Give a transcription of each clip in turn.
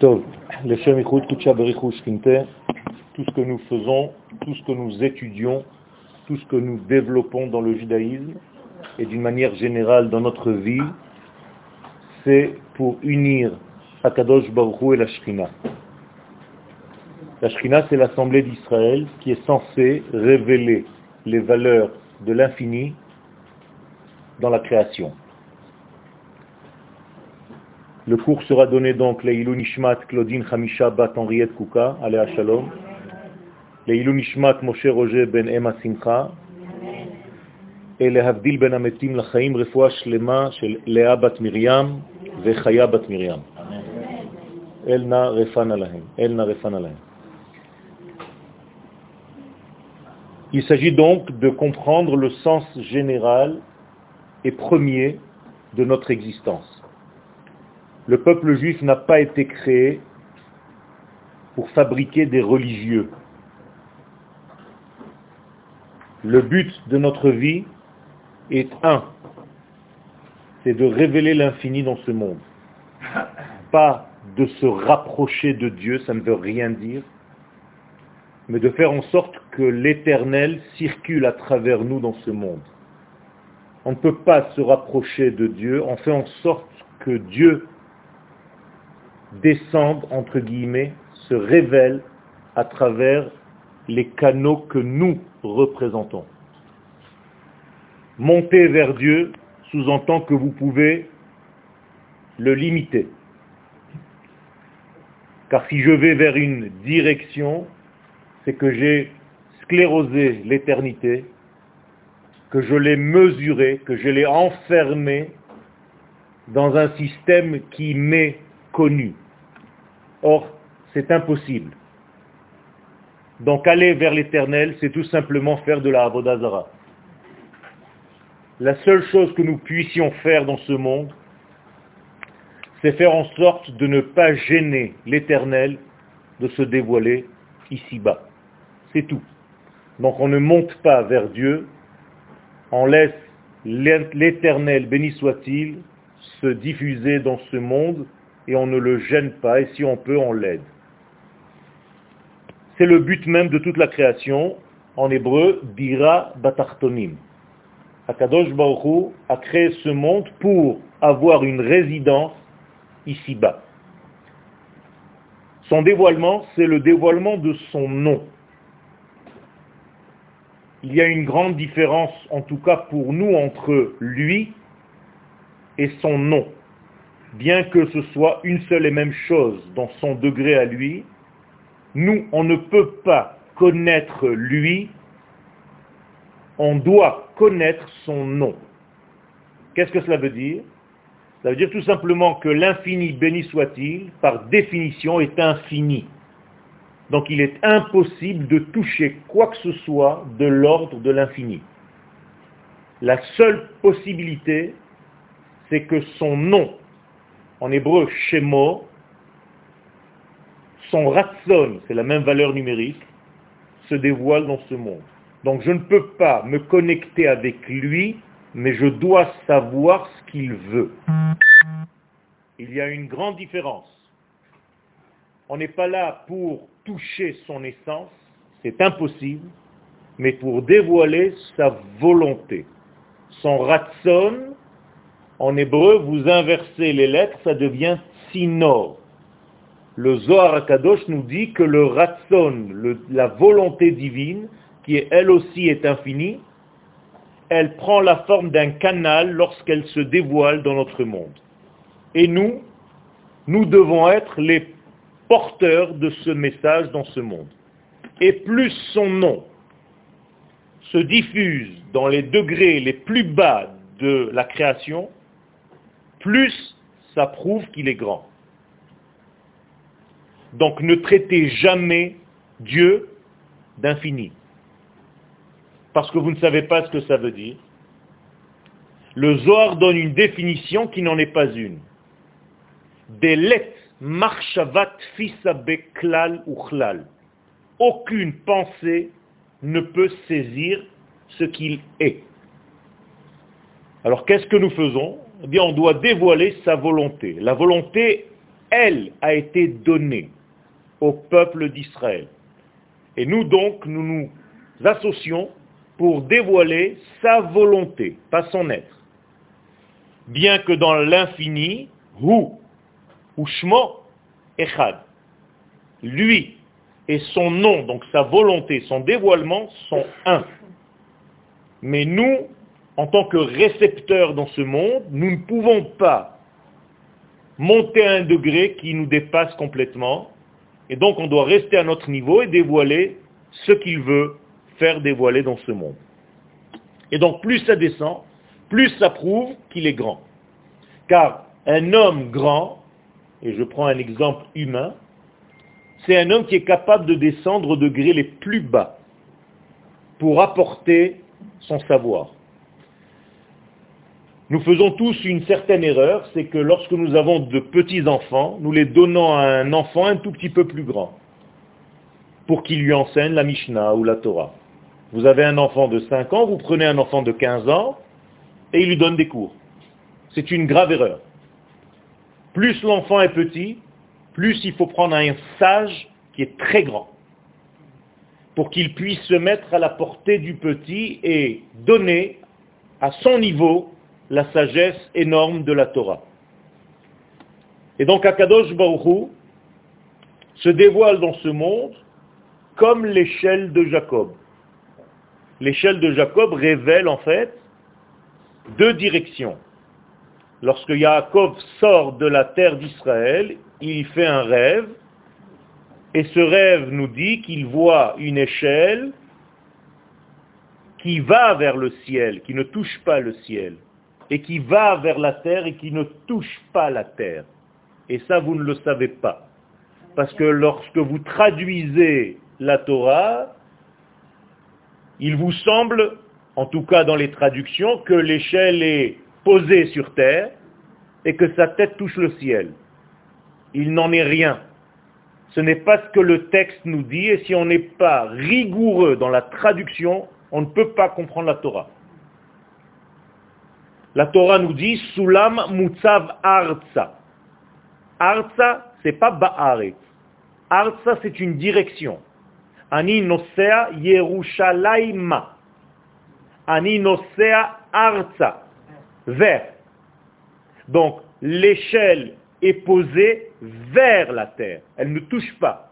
Tout ce que nous faisons, tout ce que nous étudions, tout ce que nous développons dans le judaïsme et d'une manière générale dans notre vie, c'est pour unir Akadosh Baruch et la Shrina. La Shrina, c'est l'Assemblée d'Israël qui est censée révéler les valeurs de l'infini dans la création. Le cours sera donné donc Leilou Nishmat Claudine Hamisha Bat Henriette Kouka, Aléa Shalom. Leilou Nishmat Moshe Roger Ben Emma Simcha. Et le Havdil Ben Ametim Lachaim Refoua Shlema Shel Lea Bat Miriam Vechaya Bat Miriam. Elna Refana Lahem. Elna Refana Lahem. Il s'agit donc de comprendre le sens général et premier de notre existence. Le peuple juif n'a pas été créé pour fabriquer des religieux. Le but de notre vie est un, c'est de révéler l'infini dans ce monde. Pas de se rapprocher de Dieu, ça ne veut rien dire, mais de faire en sorte que l'éternel circule à travers nous dans ce monde. On ne peut pas se rapprocher de Dieu, on fait en sorte que Dieu descendent, entre guillemets, se révèlent à travers les canaux que nous représentons. Monter vers Dieu sous-entend que vous pouvez le limiter. Car si je vais vers une direction, c'est que j'ai sclérosé l'éternité, que je l'ai mesuré, que je l'ai enfermé dans un système qui m'est Or, c'est impossible. Donc aller vers l'éternel, c'est tout simplement faire de la Avodazara. La seule chose que nous puissions faire dans ce monde, c'est faire en sorte de ne pas gêner l'éternel de se dévoiler ici-bas. C'est tout. Donc on ne monte pas vers Dieu, on laisse l'éternel, béni soit-il, se diffuser dans ce monde et on ne le gêne pas, et si on peut, on l'aide. C'est le but même de toute la création, en hébreu, dira batartonim. Akadosh Baruch a créé ce monde pour avoir une résidence ici-bas. Son dévoilement, c'est le dévoilement de son nom. Il y a une grande différence, en tout cas pour nous, entre lui et son nom bien que ce soit une seule et même chose dans son degré à lui, nous, on ne peut pas connaître lui, on doit connaître son nom. Qu'est-ce que cela veut dire? Ça veut dire tout simplement que l'infini, béni soit-il, par définition est infini. Donc il est impossible de toucher quoi que ce soit de l'ordre de l'infini. La seule possibilité, c'est que son nom en hébreu Shemo, son ratson, c'est la même valeur numérique, se dévoile dans ce monde. Donc je ne peux pas me connecter avec lui, mais je dois savoir ce qu'il veut. Il y a une grande différence. On n'est pas là pour toucher son essence, c'est impossible, mais pour dévoiler sa volonté. Son ratson, en hébreu, vous inversez les lettres, ça devient sinor. Le Zohar Akadosh nous dit que le ratson, la volonté divine, qui elle aussi est infinie, elle prend la forme d'un canal lorsqu'elle se dévoile dans notre monde. Et nous, nous devons être les porteurs de ce message dans ce monde. Et plus son nom se diffuse dans les degrés les plus bas de la création, plus ça prouve qu'il est grand. Donc ne traitez jamais Dieu d'infini. Parce que vous ne savez pas ce que ça veut dire. Le Zohar donne une définition qui n'en est pas une. Delet marchavat fisabeklal uchlal. Aucune pensée ne peut saisir ce qu'il est. Alors qu'est-ce que nous faisons? Eh bien, on doit dévoiler sa volonté. La volonté elle a été donnée au peuple d'Israël. Et nous donc, nous nous associons pour dévoiler sa volonté, pas son être. Bien que dans l'infini, Hu, ou Shmo, Echad, lui et son nom, donc sa volonté, son dévoilement, sont un. Mais nous, en tant que récepteurs dans ce monde, nous ne pouvons pas monter à un degré qui nous dépasse complètement, et donc on doit rester à notre niveau et dévoiler ce qu'il veut faire dévoiler dans ce monde. Et donc plus ça descend, plus ça prouve qu'il est grand. Car un homme grand, et je prends un exemple humain, c'est un homme qui est capable de descendre au degré les plus bas pour apporter son savoir. Nous faisons tous une certaine erreur, c'est que lorsque nous avons de petits enfants, nous les donnons à un enfant un tout petit peu plus grand pour qu'il lui enseigne la Mishnah ou la Torah. Vous avez un enfant de 5 ans, vous prenez un enfant de 15 ans et il lui donne des cours. C'est une grave erreur. Plus l'enfant est petit, plus il faut prendre un sage qui est très grand pour qu'il puisse se mettre à la portée du petit et donner à son niveau la sagesse énorme de la Torah. Et donc Akadosh Baruch se dévoile dans ce monde comme l'échelle de Jacob. L'échelle de Jacob révèle en fait deux directions. Lorsque Yaakov sort de la terre d'Israël, il fait un rêve, et ce rêve nous dit qu'il voit une échelle qui va vers le ciel, qui ne touche pas le ciel, et qui va vers la terre et qui ne touche pas la terre. Et ça, vous ne le savez pas. Parce que lorsque vous traduisez la Torah, il vous semble, en tout cas dans les traductions, que l'échelle est posée sur terre et que sa tête touche le ciel. Il n'en est rien. Ce n'est pas ce que le texte nous dit, et si on n'est pas rigoureux dans la traduction, on ne peut pas comprendre la Torah. La Torah nous dit Sulam Mutzav Arza. Arza, c'est pas Ba'aret. Arza, c'est une direction. Ani nosea Yerushalayma. Ani nosea Arza. Vers. Donc, l'échelle est posée vers la terre. Elle ne touche pas.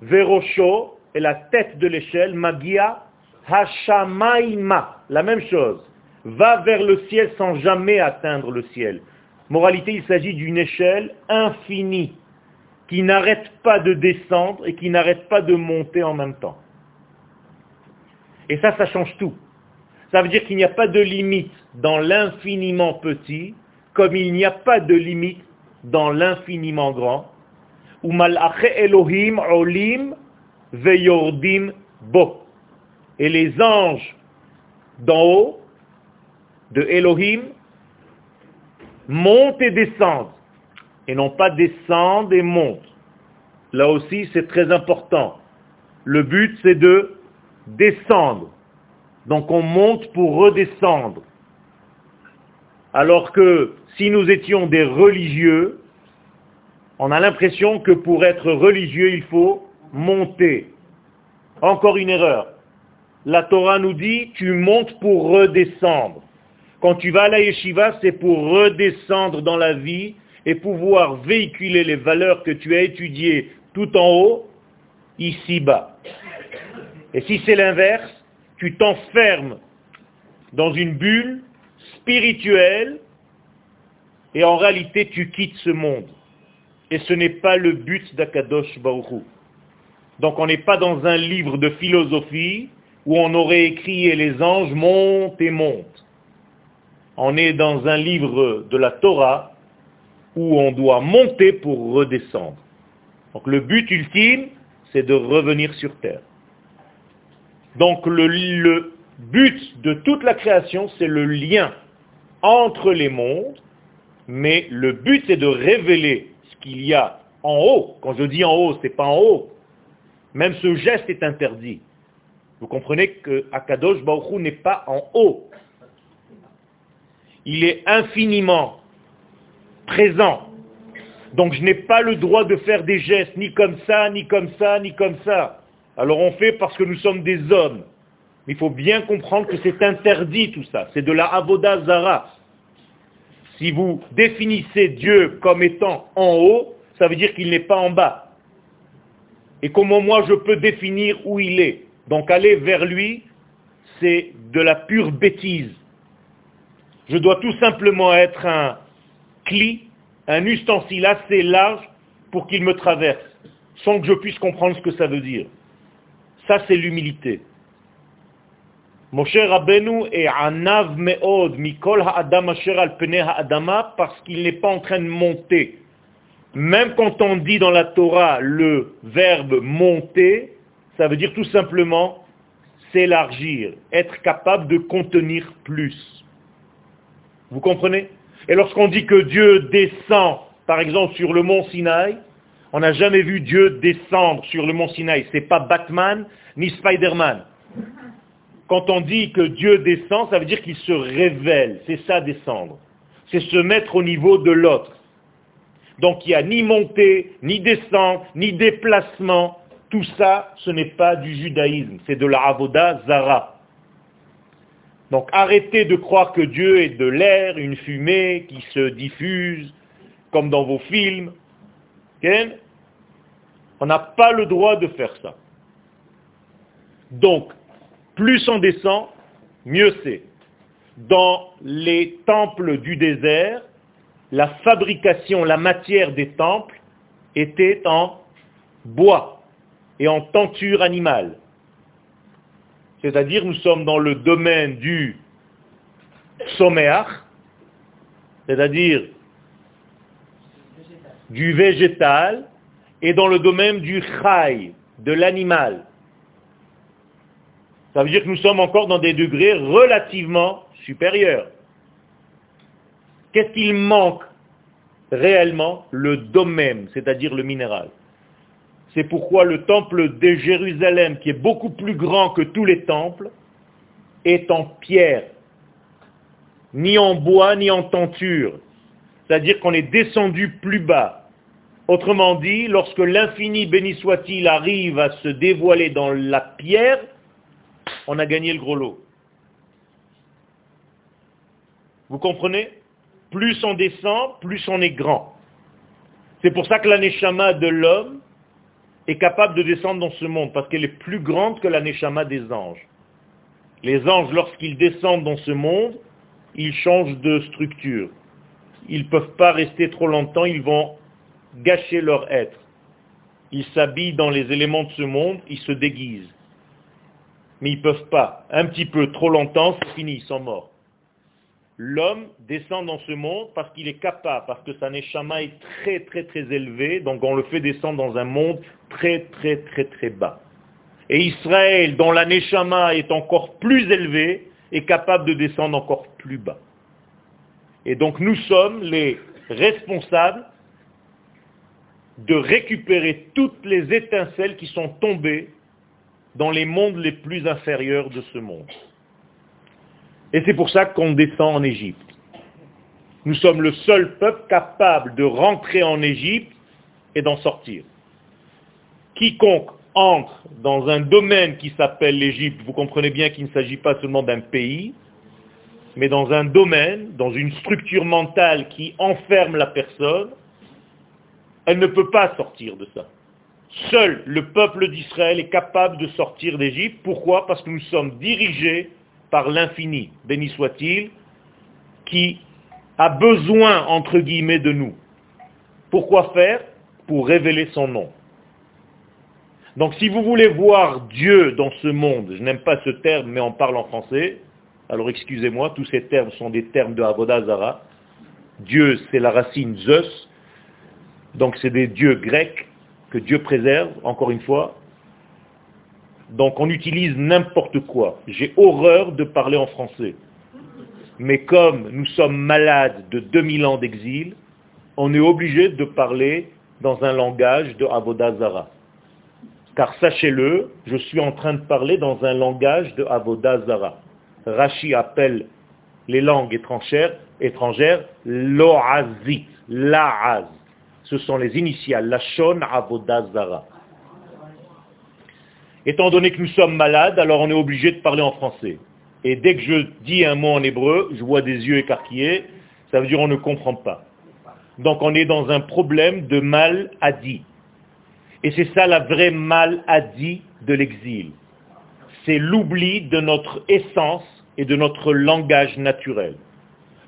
Verosho est la tête de l'échelle. Magia Hashamaima. La même chose. Va vers le ciel sans jamais atteindre le ciel. Moralité, il s'agit d'une échelle infinie qui n'arrête pas de descendre et qui n'arrête pas de monter en même temps. Et ça, ça change tout. Ça veut dire qu'il n'y a pas de limite dans l'infiniment petit, comme il n'y a pas de limite dans l'infiniment grand. Et les anges d'en haut, de Elohim, montent et descendent et non pas descendre et monte. Là aussi, c'est très important. Le but, c'est de descendre. Donc on monte pour redescendre. Alors que si nous étions des religieux, on a l'impression que pour être religieux, il faut monter. Encore une erreur. La Torah nous dit, tu montes pour redescendre. Quand tu vas à la yeshiva, c'est pour redescendre dans la vie et pouvoir véhiculer les valeurs que tu as étudiées tout en haut, ici-bas. Et si c'est l'inverse, tu t'enfermes dans une bulle spirituelle et en réalité tu quittes ce monde. Et ce n'est pas le but d'Akadosh Baruch Donc on n'est pas dans un livre de philosophie où on aurait écrit et les anges montent et montent. On est dans un livre de la Torah où on doit monter pour redescendre. Donc le but ultime, c'est de revenir sur terre. Donc le, but de toute la création, c'est le lien entre les mondes, mais le but c'est de révéler ce qu'il y a en haut. Quand je dis en haut, ce n'est pas en haut. Même ce geste est interdit. Vous comprenez que Akadosh n'est pas en haut. Il est infiniment présent Donc je n'ai pas le droit de faire des gestes, ni comme ça, ni comme ça, ni comme ça. Alors on fait parce que nous sommes des hommes. Il faut bien comprendre que c'est interdit tout ça. C'est de la avoda zara. Si vous définissez Dieu comme étant en haut, ça veut dire qu'il n'est pas en bas. Et comment moi je peux définir où il est? Donc aller vers lui, c'est de la pure bêtise. Je dois tout simplement être un cli, un ustensile assez large pour qu'il me traverse, sans que je puisse comprendre ce que ça veut dire. Ça, c'est l'humilité. Moshe Rabbeinu est anav me'od mikol ha'adam asher al ha'adama parce qu'il n'est pas en train de monter. Même quand on dit dans la Torah le verbe monter, ça veut dire tout simplement s'élargir, être capable de contenir plus. Vous comprenez? Et lorsqu'on dit que Dieu descend, par exemple, sur le mont Sinaï, on n'a jamais vu Dieu descendre sur le mont Sinaï. Ce n'est pas Batman ni Spider-Man. Quand on dit que Dieu descend, ça veut dire qu'il se révèle. C'est ça descendre. C'est se mettre au niveau de l'autre. Donc il n'y a ni montée, ni descente, ni déplacement. Tout ça, ce n'est pas du judaïsme, c'est de la avoda zara. Donc arrêtez de croire que Dieu est de l'air, une fumée qui se diffuse, comme dans vos films. On n'a pas le droit de faire ça. Donc, plus on descend, mieux c'est. Dans les temples du désert, la fabrication, la matière des temples était en bois et en tenture animale. C'est-à-dire nous sommes dans le domaine du sommeach, c'est-à-dire du végétal, et dans le domaine du chai, de l'animal. Ça veut dire que nous sommes encore dans des degrés relativement supérieurs. Qu'est-ce qu'il manque réellement? Le domaine, c'est-à-dire le minéral. C'est pourquoi le temple de Jérusalem, qui est beaucoup plus grand que tous les temples, est en pierre, ni en bois, ni en tenture. C'est-à-dire qu'on est descendu plus bas. Autrement dit, lorsque l'infini, béni soit-il, arrive à se dévoiler dans la pierre, on a gagné le gros lot. Vous comprenez? Plus on descend, plus on est grand. C'est pour ça que l'aneshama de l'homme est capable de descendre dans ce monde, parce qu'elle est plus grande que l'aneshama des anges. Les anges, lorsqu'ils descendent dans ce monde, ils changent de structure. Ils ne peuvent pas rester trop longtemps, ils vont gâcher leur être. Ils s'habillent dans les éléments de ce monde, ils se déguisent mais ils ne peuvent pas. Un petit peu trop longtemps, c'est fini, ils sont morts. L'homme descend dans ce monde parce qu'il est capable, parce que sa neshama est très très très élevé, donc on le fait descendre dans un monde très très très très bas. Et Israël, dont la neshama est encore plus élevée, est capable de descendre encore plus bas. Et donc nous sommes les responsables de récupérer toutes les étincelles qui sont tombées dans les mondes les plus inférieurs de ce monde. Et c'est pour ça qu'on descend en Égypte. Nous sommes le seul peuple capable de rentrer en Égypte et d'en sortir. Quiconque entre dans un domaine qui s'appelle l'Égypte, vous comprenez bien qu'il ne s'agit pas seulement d'un pays, mais dans un domaine, dans une structure mentale qui enferme la personne, elle ne peut pas sortir de ça. Seul le peuple d'Israël est capable de sortir d'Égypte. Pourquoi? Parce que nous sommes dirigés par l'infini, béni soit-il, qui a besoin, entre guillemets, de nous. Pourquoi faire? Pour révéler son nom. Donc si vous voulez voir Dieu dans ce monde, je n'aime pas ce terme, mais on parle en français, alors excusez-moi, tous ces termes sont des termes de Avodazara. Dieu, c'est la racine Zeus, donc c'est des dieux grecs, que Dieu préserve, encore une fois. Donc on utilise n'importe quoi. J'ai horreur de parler en français. Mais comme nous sommes malades de 2000 ans d'exil, on est obligé de parler dans un langage de Avodazara. Car sachez-le, je suis en train de parler dans un langage de Avodazara. Rashi appelle les langues étrangères, étrangères l'oazi, l'a'az. Ce sont les initiales, Lashon Avodazara. Étant donné que nous sommes malades, alors on est obligé de parler en français. Et dès que je dis un mot en hébreu, je vois des yeux écarquillés, ça veut dire on ne comprend pas. Donc on est dans un problème de mal à. Et c'est ça la vraie mal à dit de l'exil. C'est l'oubli de notre essence et de notre langage naturel.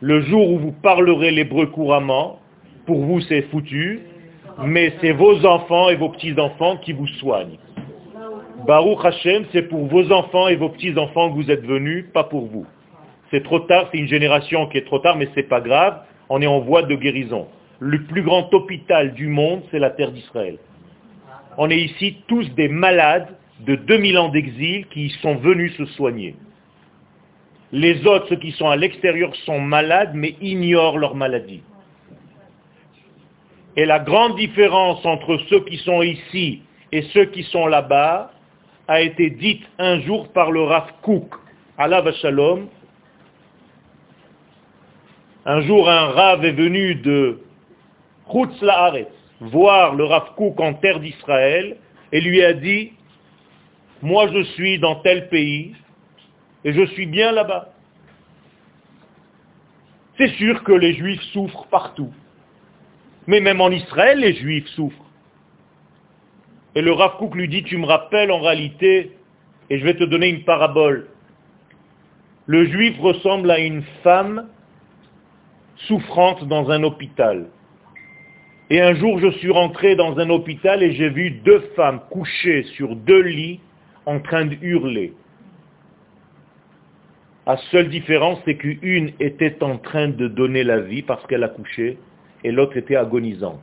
Le jour où vous parlerez l'hébreu couramment, pour vous c'est foutu, mais c'est vos enfants et vos petits-enfants qui vous soignent. Baruch Hashem, c'est pour vos enfants et vos petits-enfants que vous êtes venus, pas pour vous. C'est trop tard, c'est une génération qui est trop tard, mais ce n'est pas grave, on est en voie de guérison. Le plus grand hôpital du monde, c'est la terre d'Israël. On est ici tous des malades de 2000 ans d'exil qui sont venus se soigner. Les autres, ceux qui sont à l'extérieur, sont malades, mais ignorent leur maladie. Et la grande différence entre ceux qui sont ici et ceux qui sont là-bas, a été dite un jour par le Rav Kouk, Allah Shalom. Un jour, un Rav est venu de Chutz voir le Rav Kouk en terre d'Israël et lui a dit, moi je suis dans tel pays et je suis bien là-bas. C'est sûr que les juifs souffrent partout. Mais même en Israël, les juifs souffrent. Et le Rav Kook lui dit, tu me rappelles en réalité, et je vais te donner une parabole. Le juif ressemble à une femme souffrante dans un hôpital. Et un jour, je suis rentré dans un hôpital et j'ai vu deux femmes couchées sur deux lits en train de hurler. La seule différence, c'est qu'une était en train de donner la vie parce qu'elle a couché et l'autre était agonisante.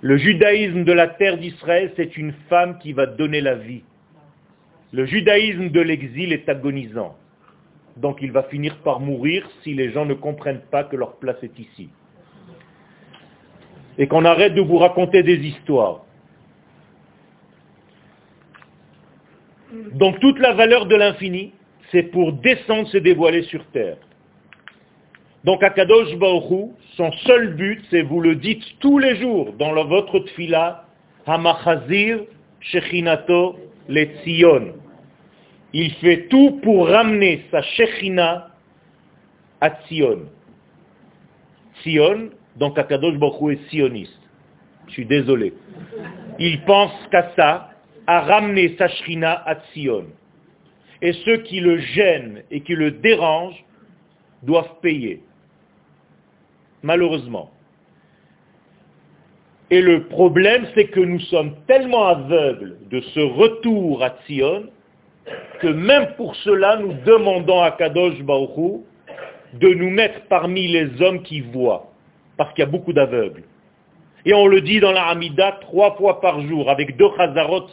Le judaïsme de la terre d'Israël, c'est une femme qui va donner la vie. Le judaïsme de l'exil est agonisant. Donc il va finir par mourir si les gens ne comprennent pas que leur place est ici. Et qu'on arrête de vous raconter des histoires. Donc toute la valeur de l'infini, c'est pour descendre se dévoiler sur terre. Donc Akadosh Baruch son seul but, c'est vous le dites tous les jours dans votre tfila, Hamachazir Shechinato le Tzion. Il fait tout pour ramener sa Shechina à Tzion. Tzion, donc Akadosh Baruch est sioniste. Je suis désolé. Il pense qu'à ça, à ramener sa à Tzion. Et ceux qui le gênent et qui le dérangent doivent payer malheureusement. Et le problème, c'est que nous sommes tellement aveugles de ce retour à Tzion, que même pour cela, nous demandons à Kadosh Baruch de nous mettre parmi les hommes qui voient, parce qu'il y a beaucoup d'aveugles. Et on le dit dans la Hamida trois fois par jour, avec deux chazarot.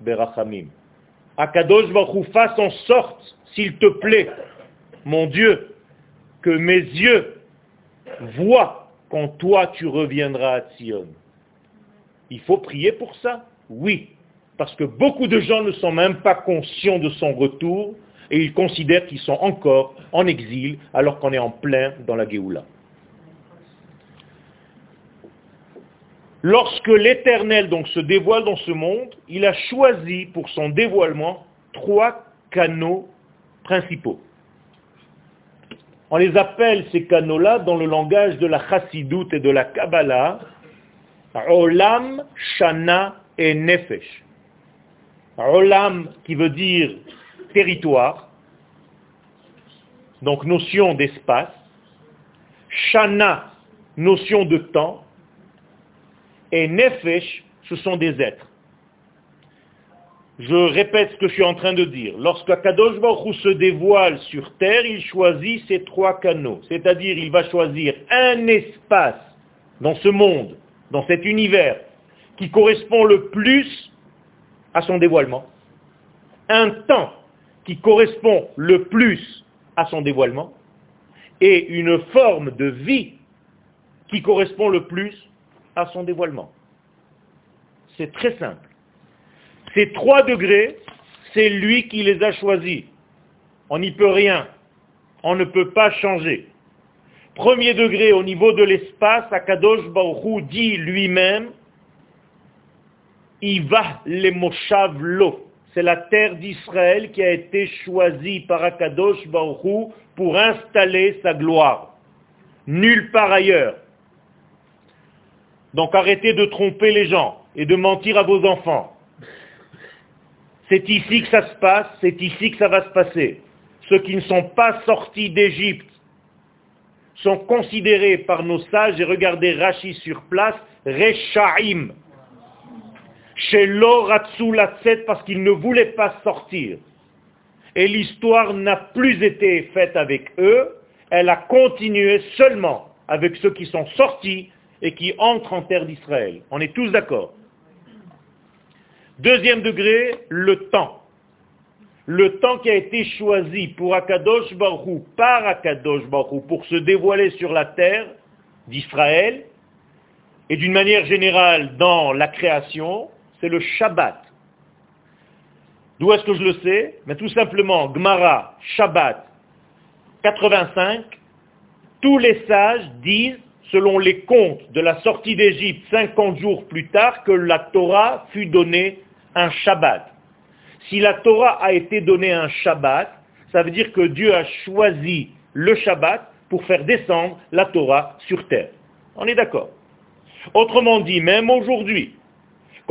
Berachamim. Akadosh Baruch fasse en sorte, s'il te plaît, mon Dieu, que mes yeux voient quand toi tu reviendras à Sion. Il faut prier pour ça? Oui, parce que beaucoup de gens ne sont même pas conscients de son retour et ils considèrent qu'ils sont encore en exil alors qu'on est en plein dans la Géoula. Lorsque l'Éternel donc se dévoile dans ce monde, il a choisi pour son dévoilement trois canaux principaux. On les appelle ces canaux-là dans le langage de la chassidoute et de la Kabbalah, Olam, Shana et Nefesh. Olam qui veut dire territoire, donc notion d'espace, Shana, notion de temps, et Nefesh, ce sont des êtres. Je répète ce que je suis en train de dire. Lorsque Kadosh Baruch se dévoile sur terre, il choisit ces trois canaux. C'est-à-dire, il va choisir un espace dans ce monde, dans cet univers, qui correspond le plus à son dévoilement. Un temps qui correspond le plus à son dévoilement. Et une forme de vie qui correspond le plus à son dévoilement. C'est très simple. Ces trois degrés, c'est lui qui les a choisis. On n'y peut rien. On ne peut pas changer. Premier degré au niveau de l'espace, Akadosh Baruch dit lui-même, il va les Moshav lo. C'est la terre d'Israël qui a été choisie par Akadosh Baruch pour installer sa gloire. Nulle part ailleurs. Donc arrêtez de tromper les gens et de mentir à vos enfants. C'est ici que ça se passe, c'est ici que ça va se passer. Ceux qui ne sont pas sortis d'Égypte sont considérés par nos sages, et regardez Rashi sur place, Rechaim. Chez Latzet parce qu'ils ne voulaient pas sortir. Et l'histoire n'a plus été faite avec eux, elle a continué seulement avec ceux qui sont sortis et qui entrent en terre d'Israël. On est tous d'accord. Deuxième degré, le temps le temps qui a été choisi pour Akadosh Baruch par Akadosh Baruch pour se dévoiler sur la terre d'Israël, et d'une manière générale dans la création, c'est le Shabbat. D'où est-ce que je le sais? Mais Tout simplement, Gmara, Shabbat, 85, tous les sages disent, selon les comptes de la sortie d'Égypte 50 jours plus tard, que la Torah fut donnée un Shabbat. Si la Torah a été donnée un Shabbat, ça veut dire que Dieu a choisi le Shabbat pour faire descendre la Torah sur terre. On est d'accord. Autrement dit, même aujourd'hui,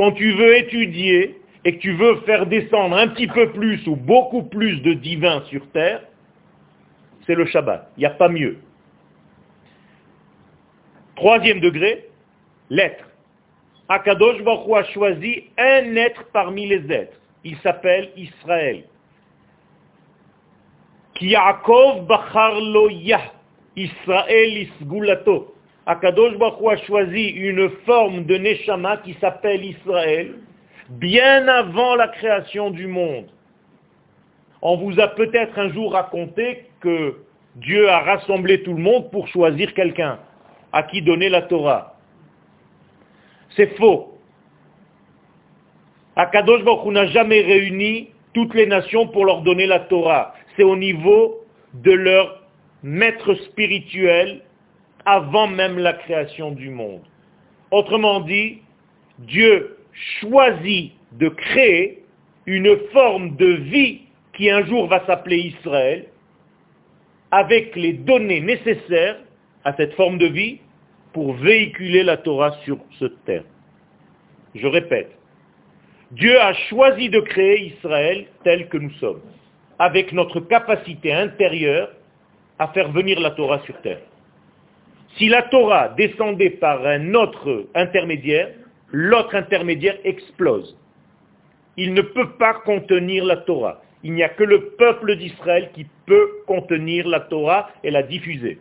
quand tu veux étudier et que tu veux faire descendre un petit peu plus ou beaucoup plus de divin sur terre, c'est le Shabbat. Il n'y a pas mieux. Troisième degré, l'être. Akadosh Baruch a choisi un être parmi les êtres il s'appelle Israël. Yaakov Bachar Israël Isgulato. Akadosh Baruch a choisi une forme de Neshama qui s'appelle Israël, bien avant la création du monde. On vous a peut-être un jour raconté que Dieu a rassemblé tout le monde pour choisir quelqu'un à qui donner la Torah. C'est faux. Akadosh Baruch n'a jamais réuni toutes les nations pour leur donner la Torah. C'est au niveau de leur maître spirituel avant même la création du monde. Autrement dit, Dieu choisit de créer une forme de vie qui un jour va s'appeler Israël, avec les données nécessaires à cette forme de vie pour véhiculer la Torah sur cette terre. Je répète, Dieu a choisi de créer Israël tel que nous sommes, avec notre capacité intérieure à faire venir la Torah sur terre. Si la Torah descendait par un autre intermédiaire, l'autre intermédiaire explose. Il ne peut pas contenir la Torah. Il n'y a que le peuple d'Israël qui peut contenir la Torah et la diffuser.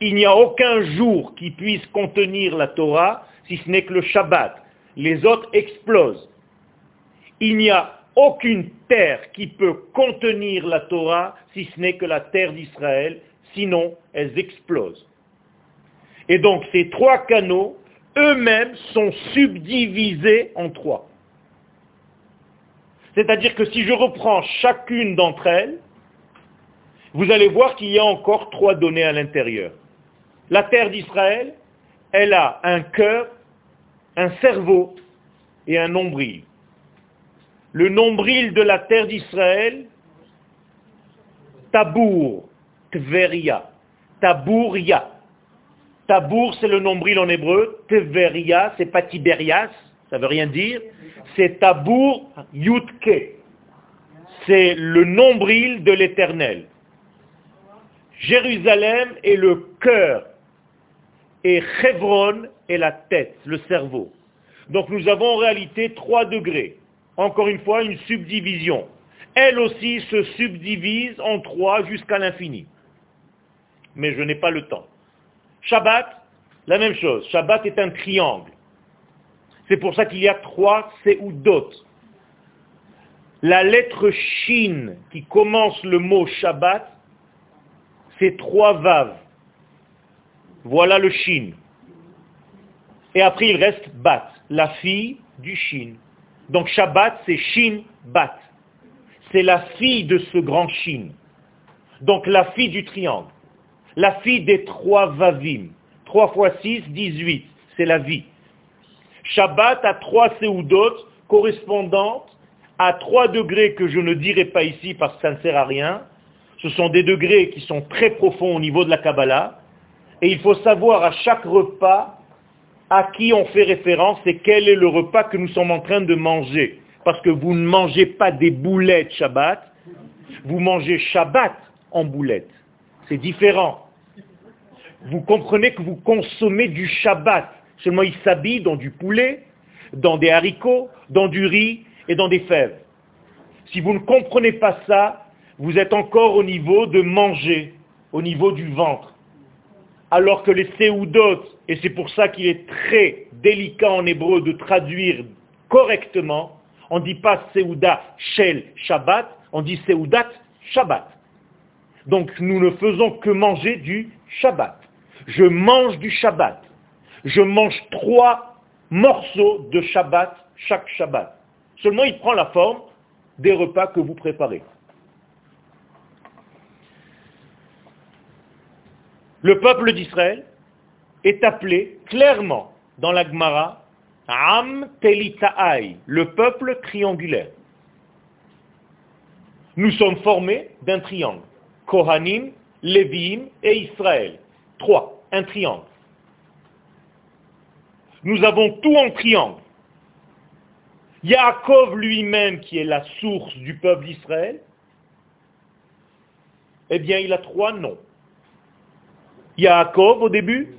Il n'y a aucun jour qui puisse contenir la Torah si ce n'est que le Shabbat. Les autres explosent il n'y a aucune terre qui peut contenir la Torah si ce n'est que la terre d'Israël, sinon elles explosent. Et donc ces trois canaux, eux-mêmes, sont subdivisés en trois. C'est-à-dire que si je reprends chacune d'entre elles, vous allez voir qu'il y a encore trois données à l'intérieur. La terre d'Israël, elle a un cœur, un cerveau et un nombril le nombril de la terre d'Israël, Tabour, Tveria, Tabouria. Tabour, c'est le nombril en hébreu, Tveria, c'est pas Tiberias, ça veut rien dire, c'est Tabour Yutke. C'est le nombril de l'éternel. Jérusalem est le cœur et Chevron est la tête, le cerveau. Donc nous avons en réalité trois degrés encore une fois, une subdivision. Elle aussi se subdivise en trois jusqu'à l'infini. Mais je n'ai pas le temps. Shabbat, la même chose. Shabbat est un triangle. C'est pour ça qu'il y a trois d'autres. La lettre Shin qui commence le mot Shabbat, c'est trois vaves. Voilà le Shin. Et après il reste Bat, la fille du Shin. Donc Shabbat, c'est Shin Bat. C'est la fille de ce grand Shin. Donc la fille du triangle, la fille des trois vavim, 3 fois 6, 18, c'est la vie. Shabbat a trois séoudotes correspondantes à trois degrés que je ne dirai pas ici parce que ça ne sert à rien. Ce sont des degrés qui sont très profonds au niveau de la Kabbalah. Et il faut savoir à chaque repas à qui on fait référence et quel est le repas que nous sommes en train de manger. Parce que vous ne mangez pas des boulettes Shabbat, vous mangez Shabbat en boulettes. C'est différent. Vous comprenez que vous consommez du Shabbat. Seulement il s'habille dans du poulet, dans des haricots, dans du riz et dans des fèves. Si vous ne comprenez pas ça, vous êtes encore au niveau de manger, au niveau du ventre. Alors que les séoudotes, et c'est pour ça qu'il est très délicat en hébreu de traduire correctement, on ne dit pas séouda shel shabbat, on dit séoudat shabbat. Donc nous ne faisons que manger du shabbat. Je mange du shabbat. Je mange trois morceaux de shabbat chaque shabbat. Seulement il prend la forme des repas que vous préparez. Le peuple d'Israël est appelé clairement dans la Gemara Am Telitaai, le peuple triangulaire. Nous sommes formés d'un triangle. Kohanim, Lévi'im et Israël. Trois, un triangle. Nous avons tout en triangle. Yaakov lui-même, qui est la source du peuple d'Israël, eh bien, il a trois noms. Yaakov au début,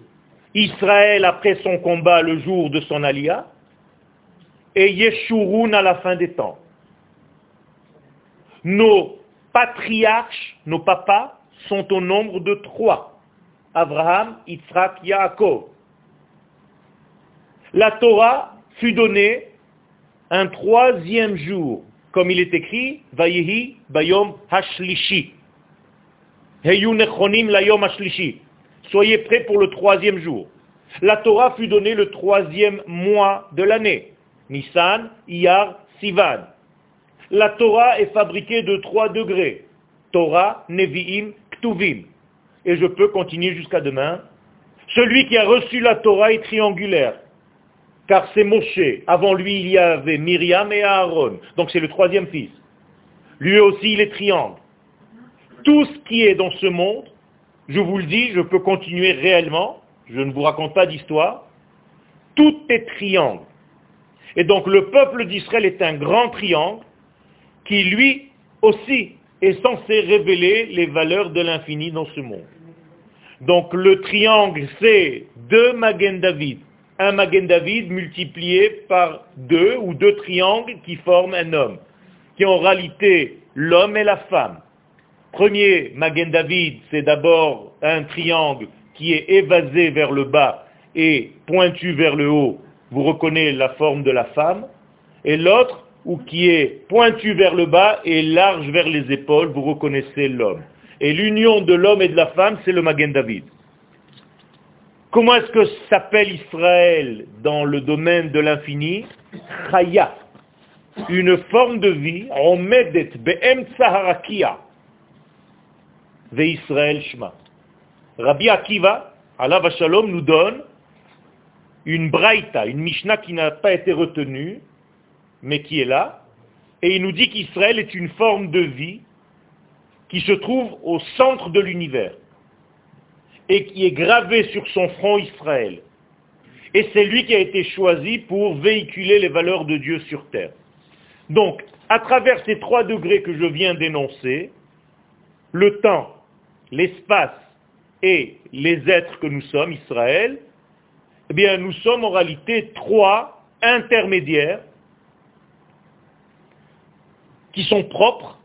Israël après son combat le jour de son alia, et Yeshurun à la fin des temps. Nos patriarches, nos papas, sont au nombre de trois. Abraham, Yitzhak, Yaakov. La Torah fut donnée un troisième jour, comme il est écrit, Vayehi Bayom Hashlishi. Soyez prêts pour le troisième jour. La Torah fut donnée le troisième mois de l'année. Nissan, Iyar, Sivan. La Torah est fabriquée de trois degrés. Torah, Nevi'im, Ktuvim. Et je peux continuer jusqu'à demain. Celui qui a reçu la Torah est triangulaire. Car c'est Moshe. Avant lui, il y avait Myriam et Aaron. Donc c'est le troisième fils. Lui aussi, il est triangle. Tout ce qui est dans ce monde je vous le dis, je peux continuer réellement, je ne vous raconte pas d'histoire, tout est triangle. Et donc le peuple d'Israël est un grand triangle qui lui aussi est censé révéler les valeurs de l'infini dans ce monde. Donc le triangle, c'est deux Magen David. Un Magen David multiplié par deux ou deux triangles qui forment un homme, qui en réalité l'homme et la femme. Premier Magen David, c'est d'abord un triangle qui est évasé vers le bas et pointu vers le haut. Vous reconnaissez la forme de la femme. Et l'autre, ou qui est pointu vers le bas et large vers les épaules, vous reconnaissez l'homme. Et l'union de l'homme et de la femme, c'est le Magen David. Comment est-ce que s'appelle Israël dans le domaine de l'infini? Chaya. Une forme de vie, Omedet Be'em Tsaharakia. Israël Shema. Rabbi Akiva, Allah Shalom, nous donne une braïta, une Mishnah qui n'a pas été retenue, mais qui est là, et il nous dit qu'Israël est une forme de vie qui se trouve au centre de l'univers et qui est gravé sur son front Israël. Et c'est lui qui a été choisi pour véhiculer les valeurs de Dieu sur terre. Donc, à travers ces trois degrés que je viens d'énoncer, le temps, l'espace et les êtres que nous sommes, Israël, eh bien nous sommes en réalité trois intermédiaires qui sont propres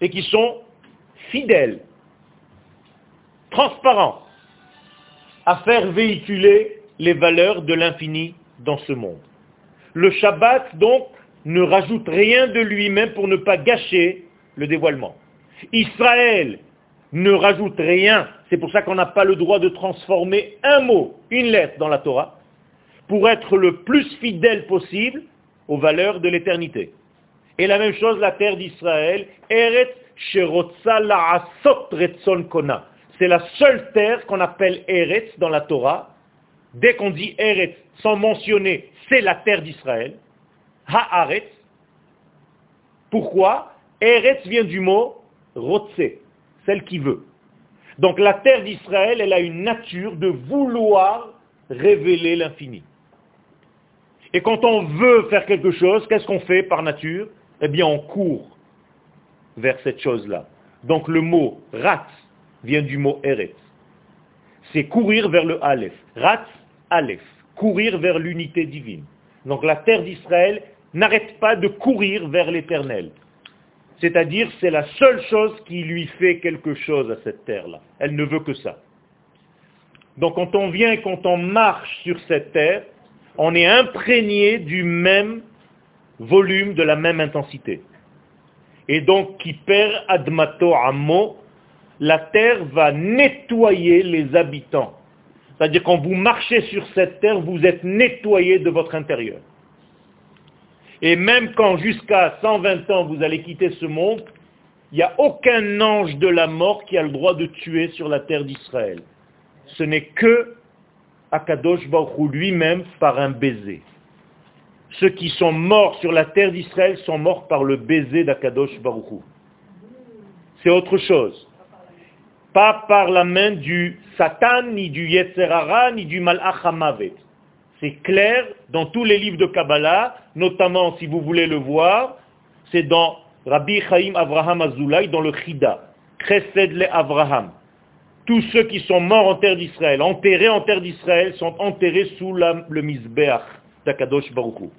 et qui sont fidèles, transparents, à faire véhiculer les valeurs de l'infini dans ce monde. Le Shabbat, donc, ne rajoute rien de lui-même pour ne pas gâcher le dévoilement. Israël ne rajoute rien. C'est pour ça qu'on n'a pas le droit de transformer un mot, une lettre dans la Torah, pour être le plus fidèle possible aux valeurs de l'éternité. Et la même chose, la terre d'Israël, Eretz C'est la seule terre qu'on appelle Eretz dans la Torah. Dès qu'on dit Eretz, sans mentionner, c'est la terre d'Israël. Haaretz. Pourquoi? Eretz vient du mot Rotse, celle qui veut. Donc la terre d'Israël, elle a une nature de vouloir révéler l'infini. Et quand on veut faire quelque chose, qu'est-ce qu'on fait par nature? Eh bien, on court vers cette chose-là. Donc le mot rat vient du mot Eretz. C'est courir vers le Aleph. Rat, Aleph. Courir vers l'unité divine. Donc la terre d'Israël n'arrête pas de courir vers l'éternel. C'est-à-dire, c'est la seule chose qui lui fait quelque chose à cette terre-là. Elle ne veut que ça. Donc quand on vient quand on marche sur cette terre, on est imprégné du même volume, de la même intensité. Et donc, qui perd admato amo, la terre va nettoyer les habitants. C'est-à-dire quand vous marchez sur cette terre, vous êtes nettoyé de votre intérieur. Et même quand jusqu'à 120 ans vous allez quitter ce monde, il n'y a aucun ange de la mort qui a le droit de tuer sur la terre d'Israël. Ce n'est que Akadosh Baruch lui-même par un baiser. Ceux qui sont morts sur la terre d'Israël sont morts par le baiser d'Akadosh Baruch C'est autre chose. Pas par la main du Satan, ni du Yetzerara, ni du Malach Hamavet. C'est clair dans tous les livres de Kabbalah, notamment si vous voulez le voir, c'est dans Rabbi Chaim Avraham Azoulay, dans le Chida, Chesed le Avraham. Tous ceux qui sont morts en terre d'Israël, enterrés en terre d'Israël, sont enterrés sous le Mizbeach d'Akadosh Baruch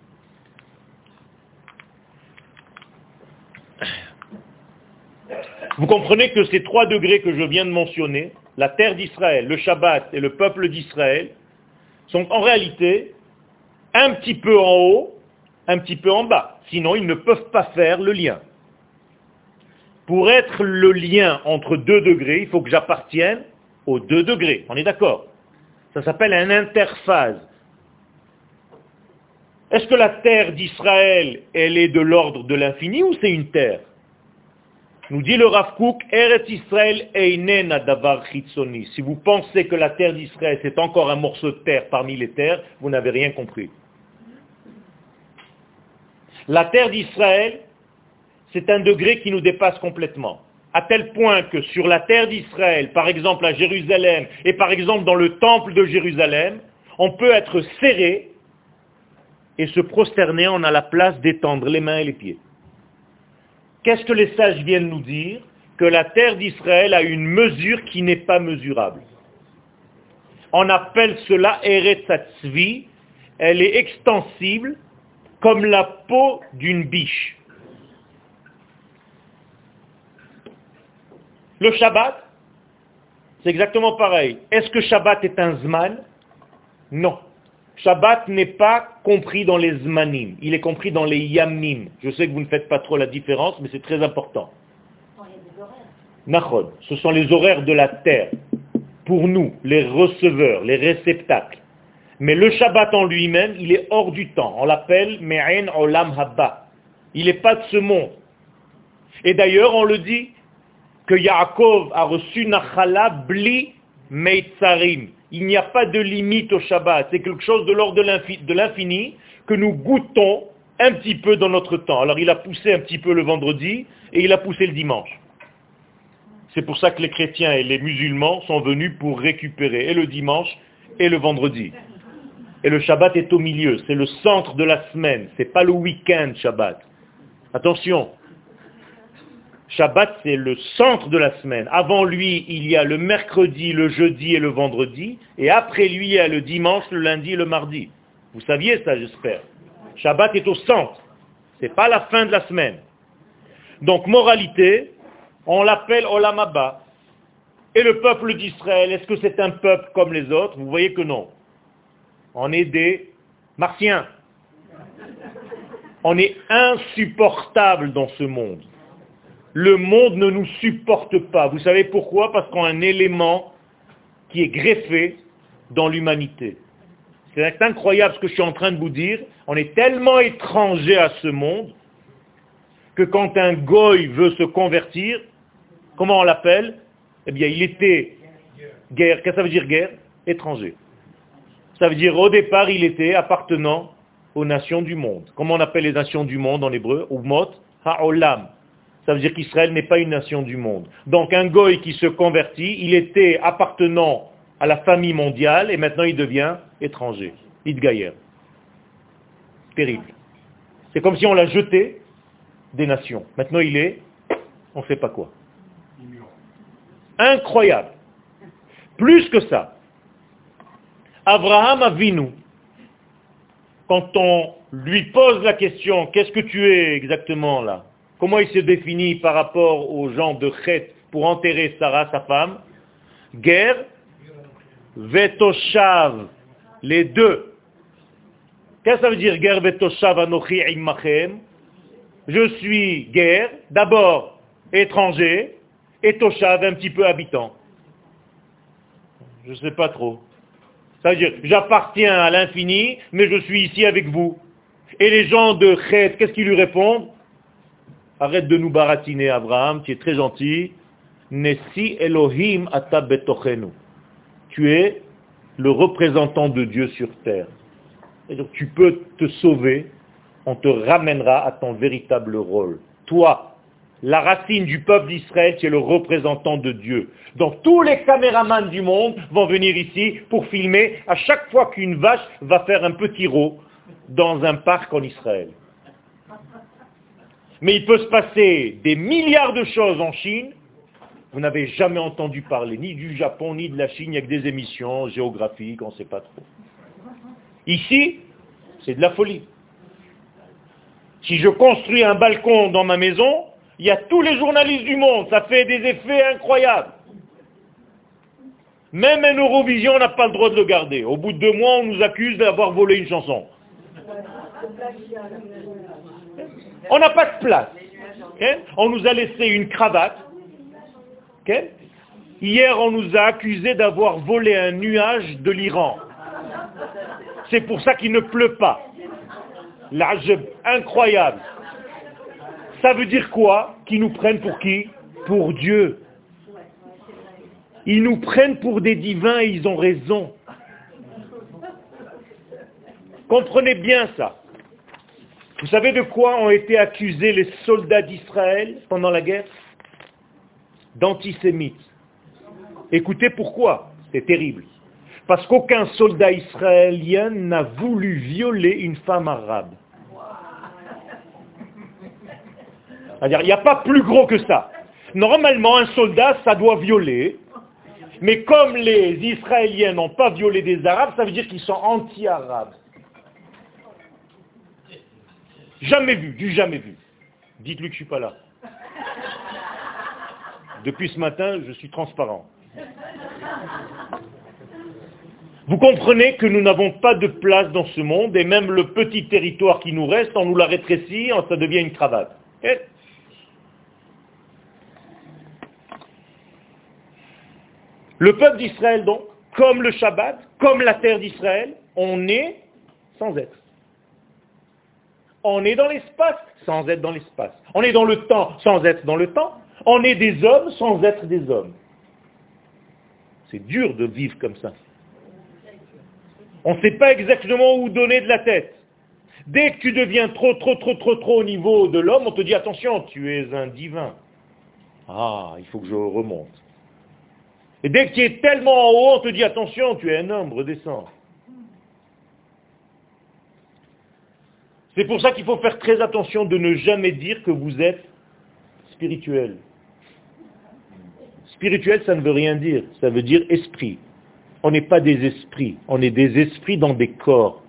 Vous comprenez que ces trois degrés que je viens de mentionner, la terre d'Israël, le Shabbat et le peuple d'Israël, sont en réalité un petit peu en haut, un petit peu en bas. Sinon, ils ne peuvent pas faire le lien. Pour être le lien entre deux degrés, il faut que j'appartienne aux deux degrés. On est d'accord? Ça s'appelle un interphase. Est-ce que la terre d'Israël, elle est de l'ordre de l'infini ou c'est une terre? Nous dit le Rav Kook, Eretz Israël einena davar chitzoni. Si vous pensez que la terre d'Israël c'est encore un morceau de terre parmi les terres, vous n'avez rien compris. La terre d'Israël, c'est un degré qui nous dépasse complètement. À tel point que sur la terre d'Israël, par exemple à Jérusalem, et par exemple dans le temple de Jérusalem, on peut être serré et se prosterner, on a la place d'étendre les mains et les pieds. Qu'est-ce que les sages viennent nous dire Que la terre d'Israël a une mesure qui n'est pas mesurable. On appelle cela Eretzatzvi. Elle est extensible comme la peau d'une biche. Le Shabbat, c'est exactement pareil. Est-ce que Shabbat est un Zman? Non. Shabbat n'est pas compris dans les zmanim, il est compris dans les yamim. Je sais que vous ne faites pas trop la différence, mais c'est très important. Nachod, ce sont les horaires de la terre, pour nous, les receveurs, les réceptacles. Mais le Shabbat en lui-même, il est hors du temps. On l'appelle Me'en Olam Habba. Il n'est pas de ce monde. Et d'ailleurs, on le dit que Yaakov a reçu Nachala Bli Meitzarim. Il n'y a pas de limite au Shabbat. C'est quelque chose de l'ordre de l'infini que nous goûtons un petit peu dans notre temps. Alors il a poussé un petit peu le vendredi et il a poussé le dimanche. C'est pour ça que les chrétiens et les musulmans sont venus pour récupérer et le dimanche et le vendredi. Et le Shabbat est au milieu, c'est le centre de la semaine, c'est pas le week-end Shabbat. Attention, Shabbat, c'est le centre de la semaine. Avant lui, il y a le mercredi, le jeudi et le vendredi. Et après lui, il y a le dimanche, le lundi et le mardi. Vous saviez ça, j'espère. Shabbat est au centre. Ce n'est pas la fin de la semaine. Donc, moralité, on l'appelle Olamaba. Et le peuple d'Israël, est-ce que c'est un peuple comme les autres? Vous voyez que non. On est des martiens. On est insupportable dans ce monde le monde ne nous supporte pas. Vous savez pourquoi? Parce qu'on a un élément qui est greffé dans l'humanité. C'est incroyable ce que je suis en train de vous dire. On est tellement étranger à ce monde que quand un goy veut se convertir, comment on l'appelle? Eh bien, il était guerre. Qu'est-ce que ça veut dire guerre? Étranger. Ça veut dire au départ, il était appartenant aux nations du monde. Comment on appelle les nations du monde en hébreu? Umot ha'olam. Ça veut dire qu'Israël n'est pas une nation du monde. Donc un goy qui se convertit, il était appartenant à la famille mondiale et maintenant il devient étranger. Idgayer. Terrible. C'est comme si on l'a jeté des nations. Maintenant il est, on ne sait pas quoi. Incroyable. Plus que ça. Abraham Avinu, quand on lui pose la question, qu'est-ce que tu es exactement là? Comment il se définit par rapport aux gens de Chet pour enterrer Sarah, sa femme Guerre, Vetoshav, les deux. Qu'est-ce que ça veut dire guerre Vetoshav Anochi Immachem Je suis guerre, d'abord étranger, et Toshav un petit peu habitant. Je ne sais pas trop. Ça veut dire, j'appartiens à l'infini, mais je suis ici avec vous. Et les gens de Chet, qu'est-ce qu'ils lui répondent Arrête de nous baratiner, Abraham, tu es très gentil. Nessi Elohim ata Tu es le représentant de Dieu sur terre. Donc tu peux te sauver, on te ramènera à ton véritable rôle. Toi, la racine du peuple d'Israël, qui est le représentant de Dieu. Donc tous les caméramans du monde vont venir ici pour filmer à chaque fois qu'une vache va faire un petit rot dans un parc en Israël. Mais il peut se passer des milliards de choses en Chine. Vous n'avez jamais entendu parler ni du Japon ni de la Chine avec des émissions géographiques, on ne sait pas trop. Ici, c'est de la folie. Si je construis un balcon dans ma maison, il y a tous les journalistes du monde, ça fait des effets incroyables. Même un Eurovision, on n'a pas le droit de le garder. Au bout de deux mois, on nous accuse d'avoir volé une chanson. On n'a pas de place. On nous a laissé une cravate. Hier, on nous a accusé d'avoir volé un nuage de l'Iran. C'est pour ça qu'il ne pleut pas. L'âge incroyable. Ça veut dire quoi? Qu'ils nous prennent pour qui? Pour Dieu. Ils nous prennent pour des divins et ils ont raison. Comprenez bien ça. Vous savez de quoi ont été accusés les soldats d'Israël pendant la guerre? D'antisémites. Écoutez pourquoi. C'est terrible. Parce qu'aucun soldat israélien n'a voulu violer une femme arabe. C'est-à-dire, il n'y a pas plus gros que ça. Normalement, un soldat, ça doit violer. Mais comme les Israéliens n'ont pas violé des Arabes, ça veut dire qu'ils sont anti-arabes. Jamais vu, du jamais vu. Dites-lui que je ne suis pas là. Depuis ce matin, je suis transparent. Vous comprenez que nous n'avons pas de place dans ce monde, et même le petit territoire qui nous reste, on nous l'a rétréci, ça devient une cravate. Le peuple d'Israël, donc, comme le Shabbat, comme la terre d'Israël, on est sans être. On est dans l'espace sans être dans l'espace. On est dans le temps sans être dans le temps. On est des hommes sans être des hommes. C'est dur de vivre comme ça. On ne sait pas exactement où donner de la tête. Dès que tu deviens trop, trop, trop, trop, trop au niveau de l'homme, on te dit attention, tu es un divin. Ah, il faut que je remonte. Et dès que tu es tellement en haut, on te dit attention, tu es un homme, redescends. C'est pour ça qu'il faut faire très attention de ne jamais dire que vous êtes spirituel. Spirituel, ça ne veut rien dire, ça veut dire esprit. On n'est pas des esprits, on est des esprits dans des corps.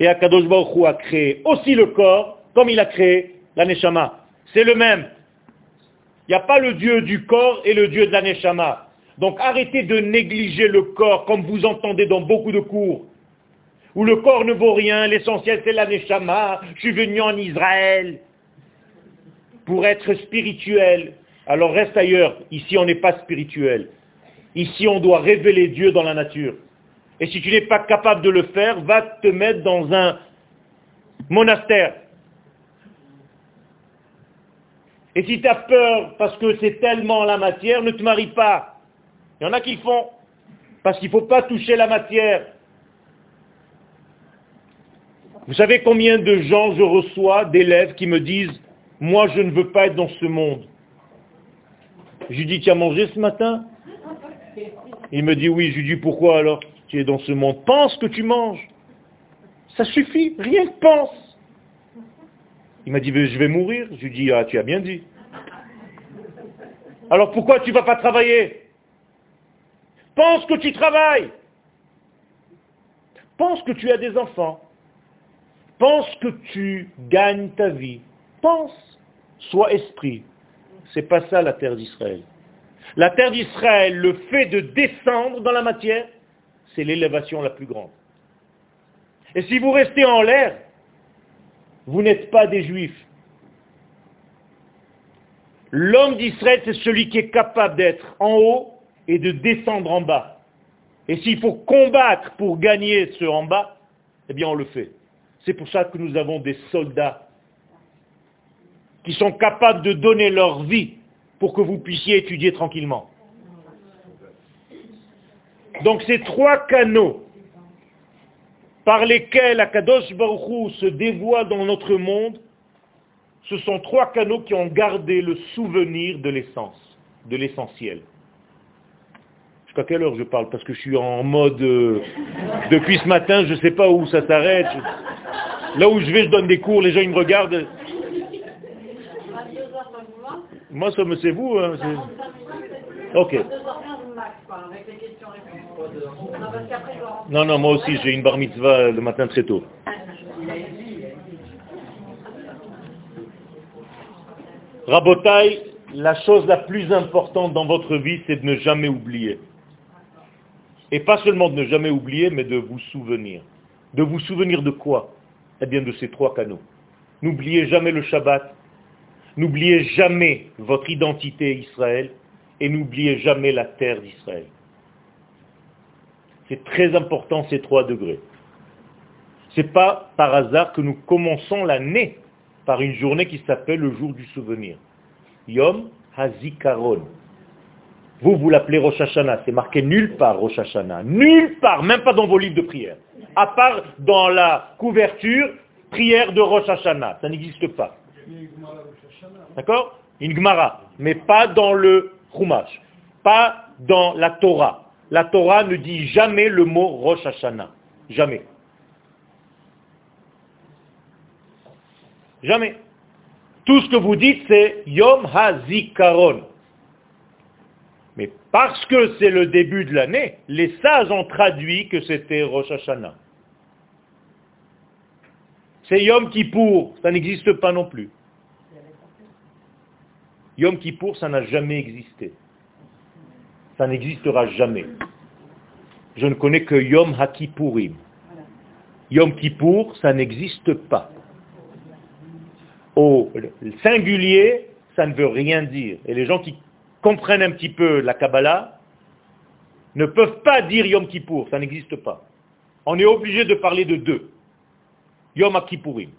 Et Akadosh Baruch a créé aussi le corps, comme il a créé la Neshama. C'est le même. Il n'y a pas le Dieu du corps et le Dieu de la Neshama. Donc arrêtez de négliger le corps comme vous entendez dans beaucoup de cours. Où le corps ne vaut rien, l'essentiel c'est la neshama, je suis venu en Israël pour être spirituel. Alors reste ailleurs, ici on n'est pas spirituel. Ici on doit révéler Dieu dans la nature. Et si tu n'es pas capable de le faire, va te mettre dans un monastère. Et si tu as peur parce que c'est tellement la matière, ne te marie pas. Il y en a qui font. Parce qu'il ne faut pas toucher la matière. Vous savez combien de gens je reçois, d'élèves, qui me disent, moi je ne veux pas être dans ce monde. Je lui dis, tu as mangé ce matin? Il me dit, oui. Je lui dis, pourquoi alors Tu es dans ce monde? Pense que tu manges. Ça suffit, rien que pense. Il m'a dit, je vais mourir. Je lui dis, ah, tu as bien dit. Alors pourquoi tu ne vas pas travailler? Pense que tu travailles. Pense que tu as des enfants. Pense que tu gagnes ta vie. Pense. Sois esprit. C'est pas ça la terre d'Israël. La terre d'Israël, le fait de descendre dans la matière, c'est l'élévation la plus grande. Et si vous restez en l'air, vous n'êtes pas des juifs. L'homme d'Israël, c'est celui qui est capable d'être en haut et de descendre en bas. Et s'il faut combattre pour gagner ce en bas, eh bien on le fait. C'est pour ça que nous avons des soldats qui sont capables de donner leur vie pour que vous puissiez étudier tranquillement. Donc ces trois canaux par lesquels Akadosh Baruch se dévoile dans notre monde, ce sont trois canaux qui ont gardé le souvenir de l'essence, de l'essentiel. Jusqu'à quelle heure je parle? Parce que je suis en mode... Euh, depuis ce matin, je ne sais pas où ça s'arrête. Là où je vais, je donne des cours, les gens ils me regardent. Moi, ça me c'est vous. Hein, ok. Non, non, moi aussi, j'ai une bar mitzvah le matin très tôt. Rabotai, la chose la plus importante dans votre vie, c'est de ne jamais oublier. Et pas seulement de ne jamais oublier, mais de vous souvenir. De vous souvenir de quoi? Eh bien de ces trois canaux. N'oubliez jamais le Shabbat, n'oubliez jamais votre identité Israël, et n'oubliez jamais la terre d'Israël. C'est très important ces trois degrés. Ce n'est pas par hasard que nous commençons l'année par une journée qui s'appelle le jour du souvenir. Yom Hazikaron. Vous, vous l'appelez Rosh Hashanah. C'est marqué nulle part Rosh Hashanah. Nulle part, même pas dans vos livres de prière. À part dans la couverture, prière de Rosh Hashanah. Ça n'existe pas. D'accord? Une Gemara. Mais pas dans le Chumash. Pas dans la Torah. La Torah ne dit jamais le mot Rosh Hashanah. Jamais. Jamais. Tout ce que vous dites, c'est Yom HaZikaron. Mais parce que c'est le début de l'année, les sages ont traduit que c'était Rosh Hashanah. C'est Yom Kippour, ça n'existe pas non plus. Yom Kippour, ça n'a jamais existé. Ça n'existera jamais. Je ne connais que Yom HaKippourim. Yom Kippour, ça n'existe pas au singulier, ça ne veut rien dire. Et les gens qui comprennent un petit peu la Kabbalah ne peuvent pas dire Yom Kippour, ça n'existe pas. On est obligé de parler de deux. Yom Kippourim.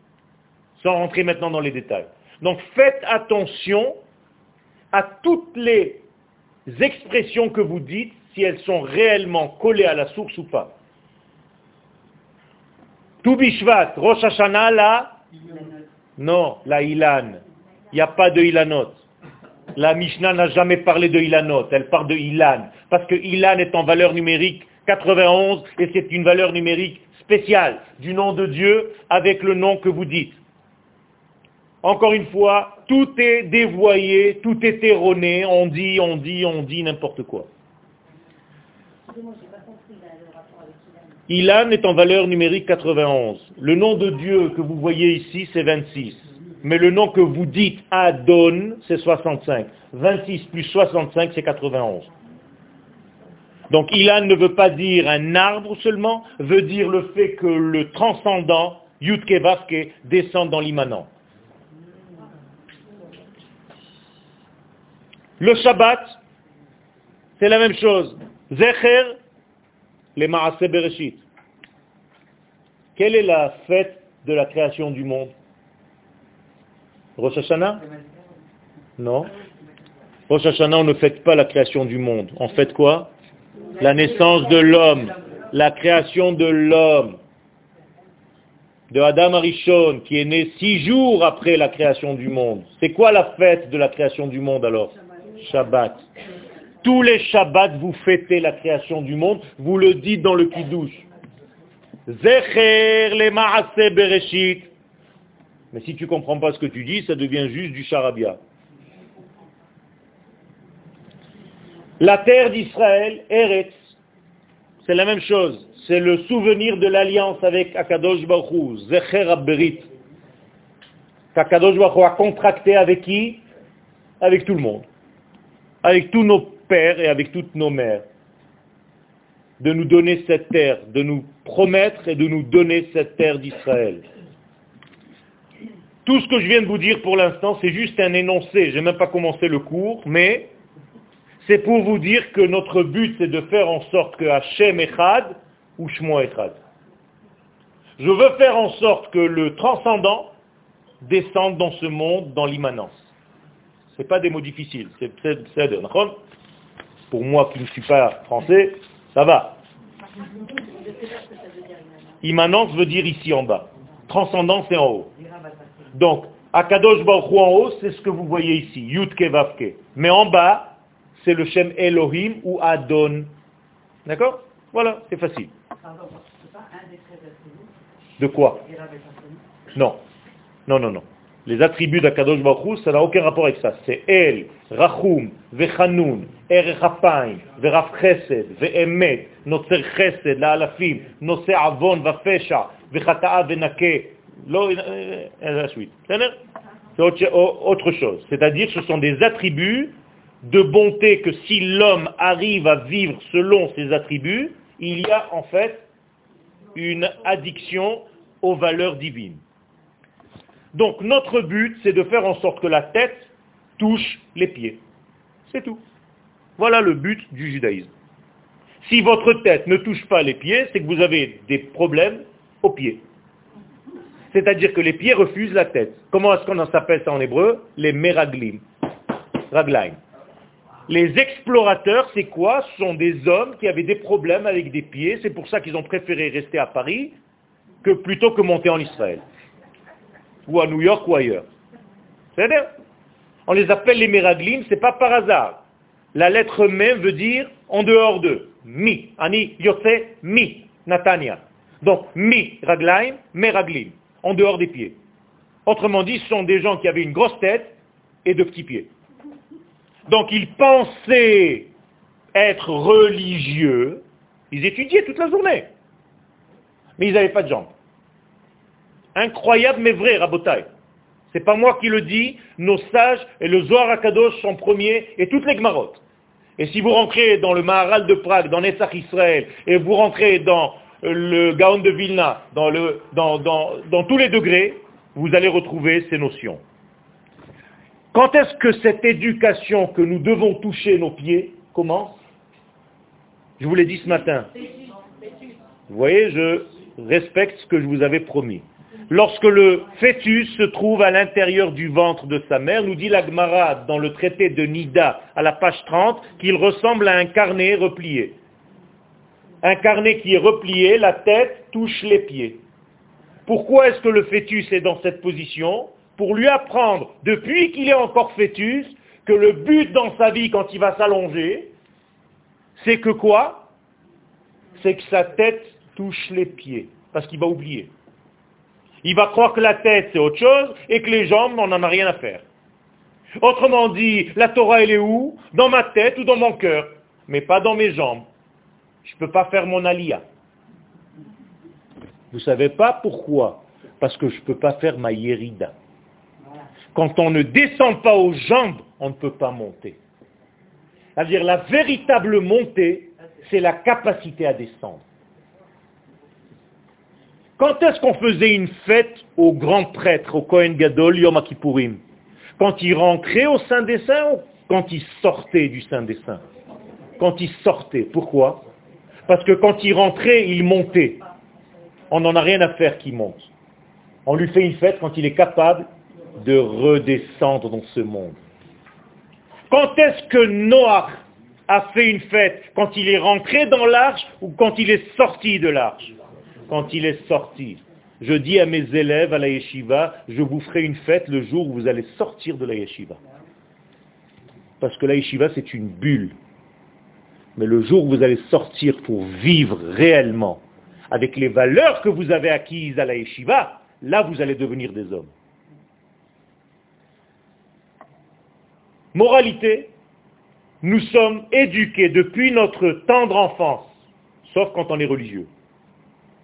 Sans rentrer maintenant dans les détails. Donc faites attention à toutes les expressions que vous dites, si elles sont réellement collées à la source ou pas. Toubishvat, Rosh Hashanah, là, non, la Ilan. Il n'y a pas de Ilanot. La Mishnah n'a jamais parlé de Ilanot, elle parle de Ilan. Parce que Ilan est en valeur numérique 91 et c'est une valeur numérique spéciale du nom de Dieu avec le nom que vous dites. Encore une fois, tout est dévoyé, tout est erroné, on dit, on dit, on dit n'importe quoi. Ilan est en valeur numérique 91. Le nom de Dieu que vous voyez ici, c'est 26. Mais le nom que vous dites Adon, c'est 65. 26 plus 65, c'est 91. Donc Ilan ne veut pas dire un arbre seulement, veut dire le fait que le transcendant, Yudke Vavke, descend dans l'immanent. Le Shabbat, c'est la même chose. Zecher les Maaseh Bereshit. Quelle est la fête de la création du monde? Rosh Hashanah Non. Rosh Hashanah, on ne fête pas la création du monde. On fête quoi? La naissance de l'homme. La création de l'homme. De Adam Arishon, qui est né six jours après la création du monde. C'est quoi la fête de la création du monde alors? Shabbat. Tous les Shabbats, vous fêtez la création du monde. Vous le dites dans le Kiddush. Zecher le Bereshit. Mais si tu ne comprends pas ce que tu dis, ça devient juste du charabia. La terre d'Israël, Eretz, c'est la même chose. C'est le souvenir de l'alliance avec Akadosh Baruch Zecher Abberit. Qu'Akadosh Baruch a contracté avec qui? Avec tout le monde. Avec tous nos pères et avec toutes nos mères. De nous donner cette terre, de nous promettre et de nous donner cette terre d'Israël. Tout ce que je viens de vous dire pour l'instant, c'est juste un énoncé. Je n'ai même pas commencé le cours, mais c'est pour vous dire que notre but, c'est de faire en sorte que Hachem Echad ou Shmo Echad. Je veux faire en sorte que le transcendant descende dans ce monde, dans l'immanence. Ce n'est pas des mots difficiles. C'est Pour moi qui ne suis pas français, ça va. Immanence veut dire ici en bas. Transcendance, c'est en haut. Donc, Akadosh Baruch en haut, c'est ce que vous voyez ici, Yudke Vavke. Mais en bas, c'est le Shem Elohim ou Adon. D'accord? Voilà, c'est facile. De quoi? Non. Non, non, non. Les attributs d'Akadosh Baruch ça n'a aucun rapport avec ça. C'est El, Rachum, Vechanun, Erechapayim, Veraf Chesed, Ve'emet, Notzer Chesed, La'alafim, Notzer Avon, Vafesha, Vechata'a, Venake. C'est autre chose. C'est-à-dire ce sont des attributs de bonté que si l'homme arrive à vivre selon ses attributs, il y a en fait une addiction aux valeurs divines. Donc notre but, c'est de faire en sorte que la tête touche les pieds. C'est tout. Voilà le but du judaïsme. Si votre tête ne touche pas les pieds, c'est que vous avez des problèmes aux pieds. C'est-à-dire que les pieds refusent la tête. Comment est-ce qu'on s'appelle ça en hébreu? Les meraglim. Raglaim. Les explorateurs, c'est quoi? Ce sont des hommes qui avaient des problèmes avec des pieds. C'est pour ça qu'ils ont préféré rester à Paris que plutôt que monter en Israël. Ou à New York ou ailleurs. cest à On les appelle les Meraglim, c'est pas par hasard. La lettre même veut dire en dehors d'eux. Mi. Ani Yotse Mi. Natania. Donc Mi Raglaim, Meraglim. En dehors des pieds. Autrement dit, ce sont des gens qui avaient une grosse tête et de petits pieds. Donc ils pensaient être religieux, ils étudiaient toute la journée, mais ils n'avaient pas de jambes. Incroyable mais vrai, Rabotai. C'est pas moi qui le dis, nos sages et le Zohar Akadosh sont premiers et toutes les Gmarotes. Et si vous rentrez dans le Maharal de Prague, dans Nessach Israël, et vous rentrez dans le Gaon de Vilna, dans, tous les degrés, vous allez retrouver ces notions. Quand est-ce que cette éducation que nous devons toucher nos pieds commence? Je vous l'ai dit ce matin. Vous voyez, je respecte ce que je vous avais promis. Lorsque le fœtus se trouve à l'intérieur du ventre de sa mère, nous dit l'Agmara dans le traité de Nida à la page 30 qu'il ressemble à un carnet replié. Un carnet qui est replié, la tête touche les pieds. Pourquoi est-ce que le fœtus est dans cette position? Pour lui apprendre, depuis qu'il est encore fœtus, que le but dans sa vie quand il va s'allonger, c'est que quoi? C'est que sa tête touche les pieds, parce qu'il va oublier. Il va croire que la tête c'est autre chose et que les jambes, on n'en a rien à faire. Autrement dit, la Torah elle est où? Dans ma tête ou dans mon cœur, mais pas dans mes jambes. Je ne peux pas faire mon alia. Vous ne savez pas pourquoi? Parce que je ne peux pas faire ma yérida. Quand on ne descend pas aux jambes, on ne peut pas monter. C'est-à-dire la véritable montée, c'est la capacité à descendre. Quand est-ce qu'on faisait une fête au grand prêtre, au Kohen Gadol, Yom Kippourim Quand il rentrait au Saint des Saints ou quand il sortait du Saint des Saints Quand il sortait. Pourquoi? Parce que quand il rentrait, il montait. On n'en a rien à faire qu'il monte. On lui fait une fête quand il est capable de redescendre dans ce monde. Quand est-ce que Noach a fait une fête? Quand il est rentré dans l'arche ou quand il est sorti de l'arche? Quand il est sorti. Je dis à mes élèves à la yeshiva, je vous ferai une fête le jour où vous allez sortir de la yeshiva. Parce que la yeshiva, c'est une bulle. Mais le jour où vous allez sortir pour vivre réellement, avec les valeurs que vous avez acquises à la yeshiva, là vous allez devenir des hommes. Moralité, nous sommes éduqués depuis notre tendre enfance, sauf quand on est religieux.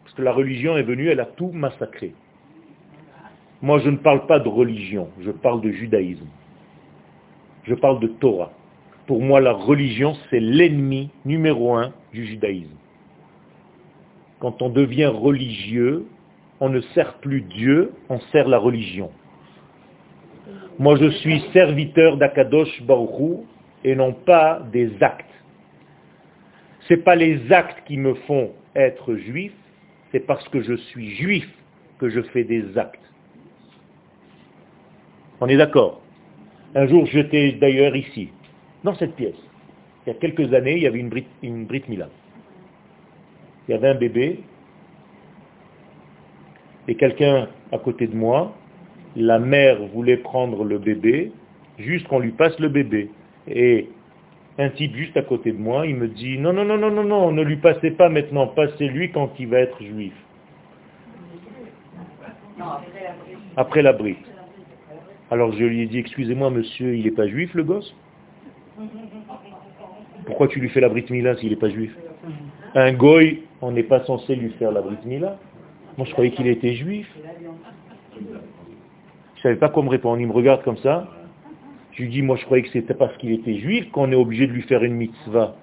Parce que la religion est venue, elle a tout massacré. Moi, je ne parle pas de religion, je parle de judaïsme. Je parle de Torah. Pour moi, la religion, c'est l'ennemi numéro un du judaïsme. Quand on devient religieux, on ne sert plus Dieu, on sert la religion. Moi, je suis serviteur d'Akadosh Baruchou et non pas des actes. Ce n'est pas les actes qui me font être juif, c'est parce que je suis juif que je fais des actes. On est d'accord? Un jour, j'étais d'ailleurs ici, dans cette pièce. Il y a quelques années, il y avait une Brit, une Mila. Il y avait un bébé, et quelqu'un à côté de moi, la mère voulait prendre le bébé, juste qu'on lui passe le bébé. Et un type juste à côté de moi, il me dit, non, non, non, non, non, non, ne lui passez pas maintenant, passez-lui quand il va être juif. Après la brite. Alors je lui ai dit, excusez-moi monsieur, il n'est pas juif le gosse? Pourquoi tu lui fais la brite mila s'il n'est pas juif? Un goy, on n'est pas censé lui faire la brite mila. Moi je croyais qu'il était juif savais pas quoi me répondre. Il me regarde comme ça. Je lui dis, moi je croyais que c'était parce qu'il était juif qu'on est obligé de lui faire une mitzvah.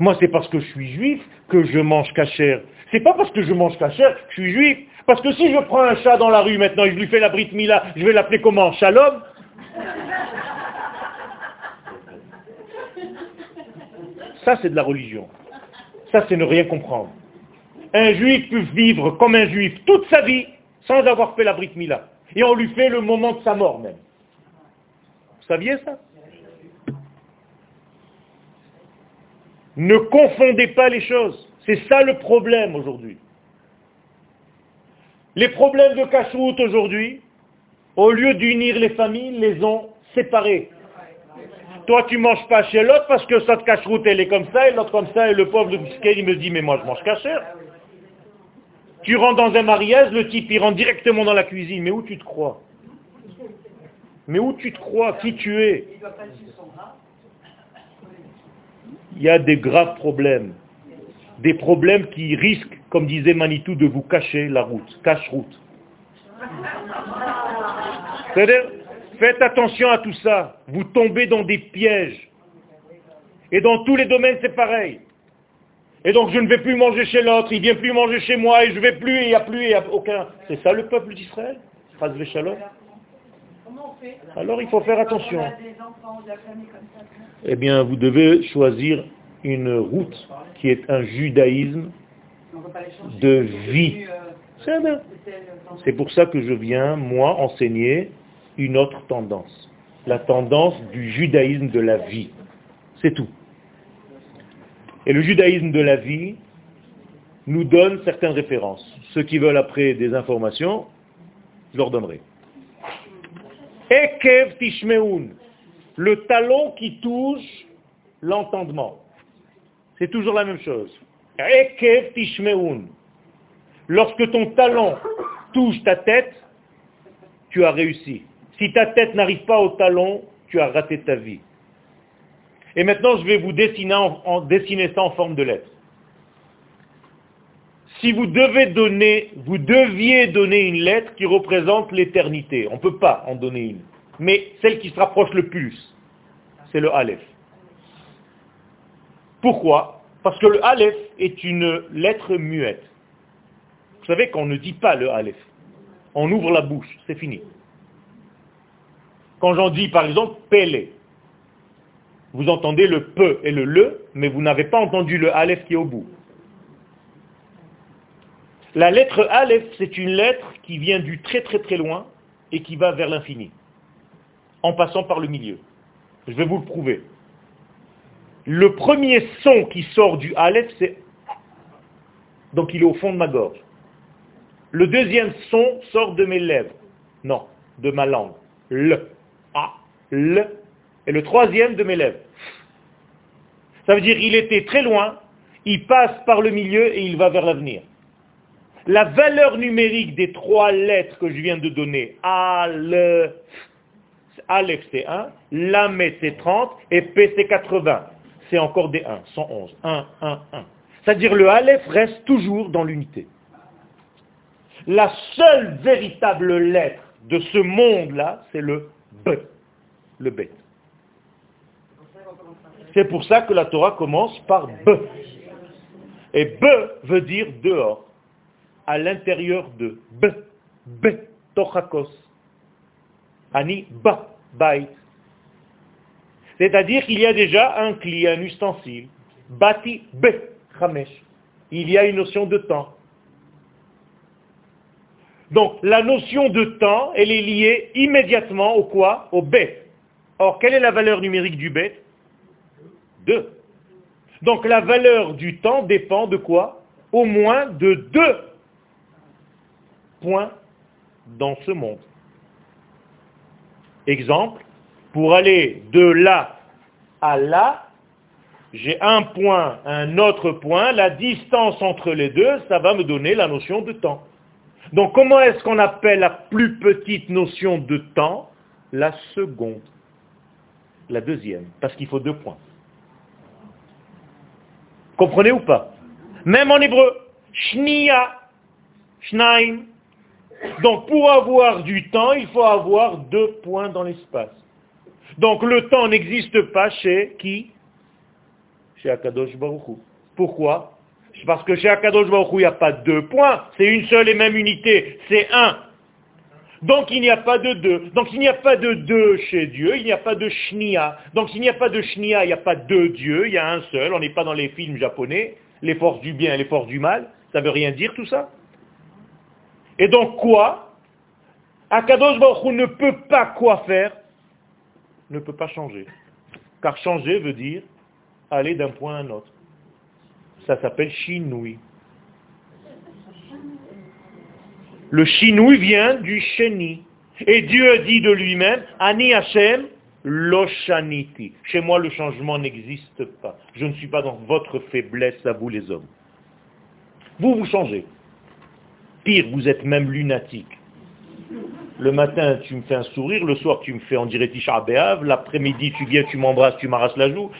Moi c'est parce que je suis juif que je mange cachère. C'est pas parce que je mange cachère que je suis juif. Parce que si je prends un chat dans la rue maintenant et je lui fais la brite mila, je vais l'appeler comment? Shalom? Ça c'est de la religion. Ça c'est ne rien comprendre. Un juif peut vivre comme un juif toute sa vie sans avoir fait la brite mila. Et on lui fait le moment de sa mort même. Vous saviez ça? Ne confondez pas les choses. C'est ça le problème aujourd'hui. Les problèmes de cache aujourd'hui, au lieu d'unir les familles, les ont séparés. Toi, tu manges pas chez l'autre parce que cette cache elle est comme ça, et l'autre comme ça, et le pauvre, le il me dit, mais moi, je mange cachère. Tu rentres dans un mariage, le type il rentre directement dans la cuisine. Mais où tu te crois? Mais où tu te crois? Qui tu es? Il y a des graves problèmes. Des problèmes qui risquent, comme disait Manitou, de vous cacher la route. Cache-route. Faites attention à tout ça. Vous tombez dans des pièges. Et dans tous les domaines, c'est pareil. Et donc je ne vais plus manger chez l'autre, il ne vient plus manger chez moi, et je ne vais plus, il n'y a plus, il n'y a aucun. C'est ça le peuple d'Israël? Alors il faut faire attention. Eh bien, vous devez choisir une route qui est un judaïsme de vie. C'est pour ça que je viens, moi, enseigner une autre tendance. La tendance du judaïsme de la vie. C'est tout. Et le judaïsme de la vie nous donne certaines références. Ceux qui veulent après des informations, je leur donnerai. Ekev tishmeun, le talon qui touche l'entendement. C'est toujours la même chose. Ekev tishmeun. Lorsque ton talon touche ta tête, tu as réussi. Si ta tête n'arrive pas au talon, tu as raté ta vie. Et maintenant, je vais vous dessiner, ça en forme de lettre. Si vous devez donner, vous deviez donner une lettre qui représente l'éternité. On ne peut pas en donner une. Mais celle qui se rapproche le plus, c'est le Aleph. Pourquoi? Parce que le Aleph est une lettre muette. Vous savez qu'on ne dit pas le Aleph. On ouvre la bouche, c'est fini. Quand j'en dis par exemple Pélé, vous entendez le peu et le le, mais vous n'avez pas entendu le aleph qui est au bout. La lettre aleph, c'est une lettre qui vient du très très très loin et qui va vers l'infini, en passant par le milieu. Je vais vous le prouver. Le premier son qui sort du Aleph, c'est donc il est au fond de ma gorge. Le deuxième son sort de mes lèvres. Non, de ma langue. Le. Le. Et le troisième de mes lèvres. Ça veut dire il était très loin, il passe par le milieu et il va vers l'avenir. La valeur numérique des trois lettres que je viens de donner, A, le, Aleph c'est 1, Lamet c'est 30 et P c'est 80. C'est encore des 1, 111. 1, 1, 1. C'est-à-dire le Aleph reste toujours dans l'unité. La seule véritable lettre de ce monde-là, c'est le B, le B. C'est pour ça que la Torah commence par B. Et B veut dire dehors, à l'intérieur de B. B, tochakos. Ani, ba, bait. C'est-à-dire qu'il y a déjà un cli, un ustensile. Bati, B, chamesh. Il y a une notion de temps. Donc, la notion de temps, elle est liée immédiatement au quoi? Au bête. Or, quelle est la valeur numérique du bête? 2. Donc, la valeur du temps dépend de quoi? Au moins de deux points dans ce monde. Exemple, pour aller de là à là, j'ai un point, un autre point, la distance entre les deux, ça va me donner la notion de temps. Donc comment est-ce qu'on appelle la plus petite notion de temps? La seconde. La deuxième, parce qu'il faut deux points. Comprenez ou pas? Même en hébreu, shnia, shnaim. Donc pour avoir du temps, il faut avoir deux points dans l'espace. Donc le temps n'existe pas chez qui? Chez Akadosh Baruch Pourquoi? Parce que chez Akadosh Baruch il n'y a pas deux points, c'est une seule et même unité, c'est un. Donc il n'y a pas de deux. Donc il n'y a pas de deux chez Dieu, il n'y a pas de shnia. Donc s'il n'y a pas de shnia, il n'y a pas deux dieux, il y a un seul. On n'est pas dans les films japonais, les forces du bien et les forces du mal. Ça veut rien dire tout ça. Et donc quoi? Akadosh Baruch ne peut pas quoi faire? Ne peut pas changer. Car changer veut dire aller d'un point à un autre ça s'appelle chinoui. Le chinoui vient du chéni. Et Dieu dit de lui-même, Ani Hashem loshaniti. Chez moi, le changement n'existe pas. Je ne suis pas dans votre faiblesse à vous les hommes. Vous, vous changez. Pire, vous êtes même lunatique. Le matin, tu me fais un sourire, le soir, tu me fais en dirait Tisha l'après-midi, tu viens, tu m'embrasses, tu m'arrases la joue.